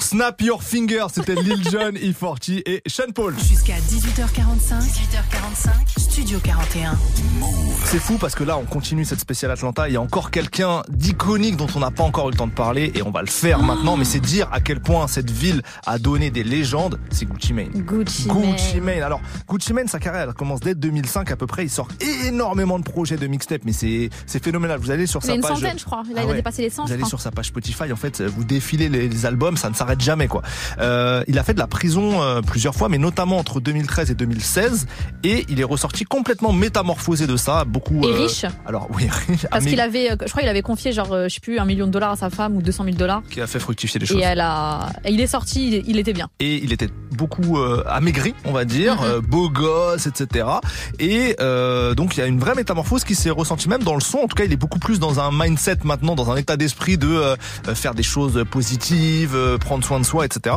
Snap Your Finger, c'était Lil Jon, E40 et Sean Paul. Jusqu'à 18h45, 18h45, Studio 41. C'est fou parce que là, on continue cette spéciale Atlanta. Il y a encore quelqu'un d'iconique dont on n'a pas encore eu le temps de parler et on va le faire oh. maintenant. Mais c'est dire à quel point cette ville a donné des légendes. C'est Gucci Mane. Gucci, Gucci Mane. Alors, Gucci Mane, sa carrière, commence dès 2005 à peu près. Il sort énormément de projets de mixtape, mais c'est phénoménal. Vous allez sur sa une page. Centaine, je crois. Il a ah dépassé les 100. Vous allez sur sa page Spotify, en fait, vous défilez les, albums, ça ne s'arrête jamais, quoi. Euh, il a fait de la prison euh, plusieurs fois, mais notamment entre 2013 et 2016. Et il est ressorti complètement métamorphosé de ça. Beaucoup. Et euh, riche. Alors, oui, riche. Parce ah, qu'il avait, je crois, il avait confié, genre, je sais plus, un million de dollars à sa femme ou 200 000 dollars. Qui a fait fructifier les choses. Et. Il est sorti, il était bien. Et il était beaucoup amaigri, on va dire. Mm-hmm gosse, etc. Et euh, donc il y a une vraie métamorphose qui s'est ressentie même dans le son. En tout cas, il est beaucoup plus dans un mindset maintenant, dans un état d'esprit de euh, euh, faire des choses positives, prendre soin de soi, etc.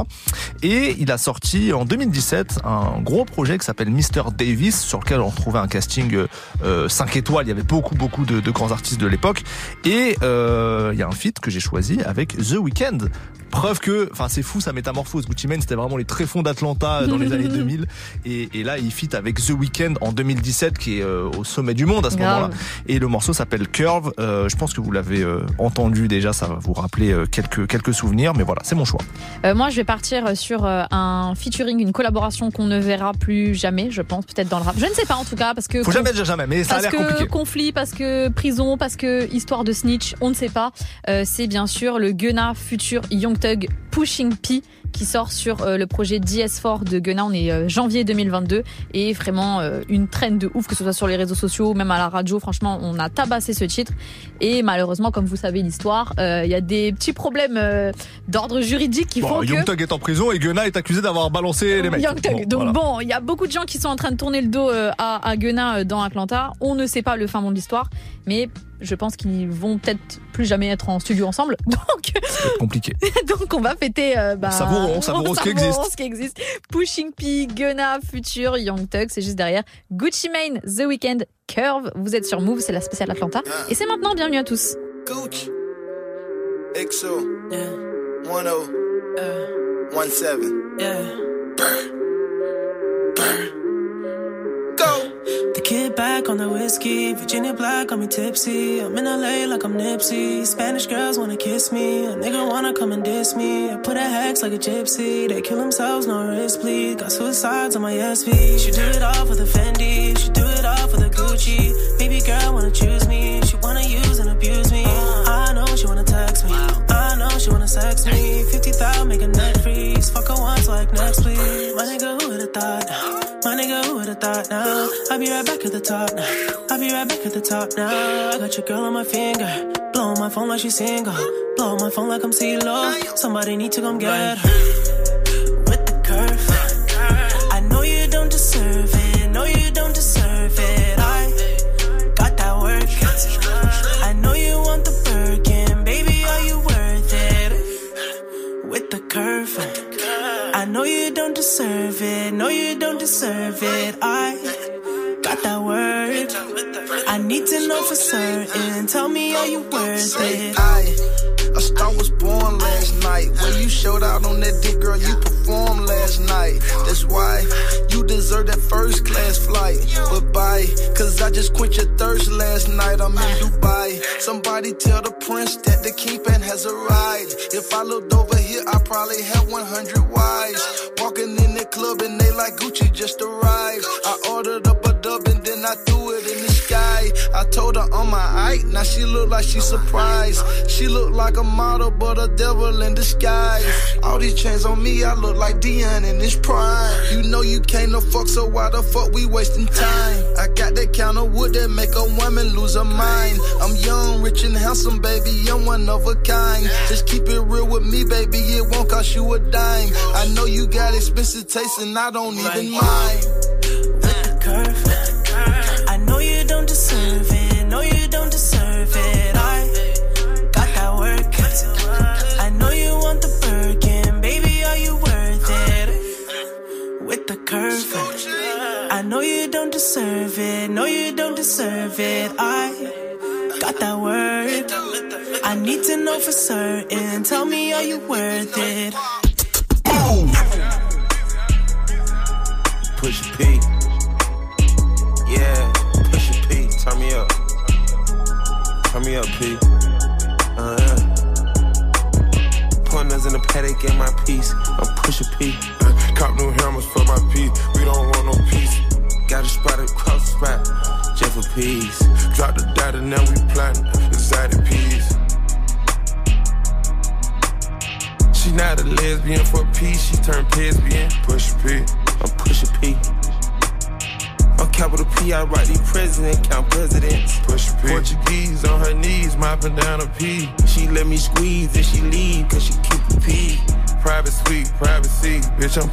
Et il a sorti en 2017 un gros projet qui s'appelle Mr Davis, sur lequel on retrouvait un casting euh, 5 étoiles. Il y avait beaucoup, beaucoup de, de grands artistes de l'époque. Et il y a un feat que j'ai choisi avec The Weeknd. Preuve que, enfin, c'est fou sa métamorphose. Gucci Mane, c'était vraiment les tréfonds d'Atlanta euh, dans les années 2000. Et, et là, il fit avec The Weeknd en 2017, qui est euh, au sommet du monde à ce moment-là. Et le morceau s'appelle Curve. Euh, je pense que vous l'avez euh, entendu déjà. Ça va vous rappeler quelques quelques souvenirs. Mais voilà, c'est mon choix. Moi, je vais partir sur un featuring, une collaboration qu'on ne verra plus jamais, je pense, peut-être dans le rap. Je ne sais pas en tout cas, parce que Faut jamais dire jamais, mais ça a parce l'air que compliqué. conflit, parce que prison, parce que histoire de snitch, on ne sait pas. C'est bien sûr le Gunna futur Young Pushing PushingP qui sort sur euh, le projet DS4 de Gunna. On est euh, janvier 2022 et vraiment euh, une traîne de ouf, que ce soit sur les réseaux sociaux, même à la radio. Franchement, on a tabassé ce titre. Et malheureusement, comme vous savez l'histoire, euh, il y a des petits problèmes euh, d'ordre juridique qui Bon, font Young que... Thug est en prison et Gunna est accusé d'avoir balancé les mecs. Young. Bon, Donc voilà. bon, il y a beaucoup de gens qui sont en train de tourner le dos à, à Gunna euh, dans Atlanta. On ne sait pas le fin mot de l'histoire, mais je pense qu'ils vont peut-être plus jamais être en studio ensemble. Donc, compliqué. donc on va fêter. euh, bah, Savourons, savourons ce qui existe. savourons ce qui existe. Pushing P, Gunna, Future, Young Thug, c'est juste derrière. Gucci Mane, The Weeknd, Curve. Vous êtes sur Move, c'est la spéciale Atlanta. Et c'est maintenant. Bienvenue à tous. Gucci. XO. Yeah. 10. Uh, 17. Yeah. Kid back on the whiskey, Virginia Black got me tipsy. I'm in LA like I'm Nipsey. Spanish girls wanna kiss me, a nigga wanna come and diss me. I put a hex like a gypsy. They kill themselves, no risk bleed. Got suicides on my SV. She do it all for the Fendi, she do it all for the Gucci. Baby girl wanna choose me, she wanna use and abuse me. I know she wanna text me, she wanna sex me. 50,000 make a net freeze. Fuck her once like next please. My nigga, who would've thought? My nigga, who would've thought now? I'll be right back at the top now. I'll be right back at the top now. I got your girl on my finger. Blow my phone like she's single. Blow my phone like I'm CeeLo. Somebody need to come get her. With the curve. I know you don't deserve it. No, you don't deserve it. I got that word. I need to know for certain. Tell me, are you worth it? I, a star was born last night. When you showed out on that dick, girl, you performed last night. That's why you deserve that first class flight. But bye, cause I just quenched your thirst last night. I'm in Dubai. Somebody tell the prince that the kingpin has arrived. If I looked over here, I probably had 100 wives. Walking in the club and they like Gucci just arrived. I ordered up a dub and then I threw it in the sky. I told her on my eye, now she look like she surprised. She look like a model, but a devil in disguise. All these chains on me, I look like Deion in his prime. You know you can't no fuck, so why the fuck we wasting time? I got that kind of wood that make a woman lose her mind. I'm young, rich and handsome, baby, I'm one of a kind. Just keep it real with me, baby, it won't cost you a dime. I know you got expensive taste and I don't even mind. I Worth it?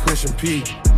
Pushing P.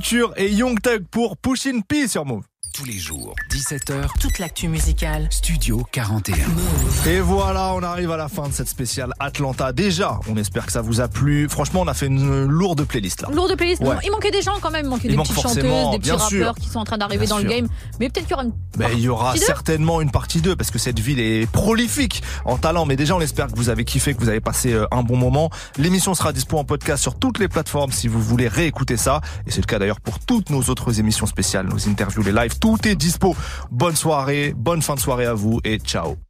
Future et Young Thug pour Pushing P sur Move. Tous les jours, 17h, Toute l'actu musicale. Studio 41. Et voilà, on arrive à la fin de cette spéciale Atlanta. Déjà, on espère que ça vous a plu. Franchement, on a fait une lourde playlist là. Lourde playlist. Ouais. Il manquait des gens quand même. Il manquait Il des petites chanteuses, des petits sûr. rappeurs qui sont en train d'arriver dans le game. Mais peut-être qu'il y aura une. Il y aura certainement une partie 2 parce que cette ville est prolifique en talent. Mais déjà, on espère que vous avez kiffé, que vous avez passé euh, un bon moment. L'émission sera dispo en podcast sur toutes les plateformes si vous voulez réécouter ça. Et c'est le cas d'ailleurs pour toutes nos autres émissions spéciales, nos interviews, les lives. Tout est dispo. Bonne soirée, bonne fin de soirée à vous et ciao.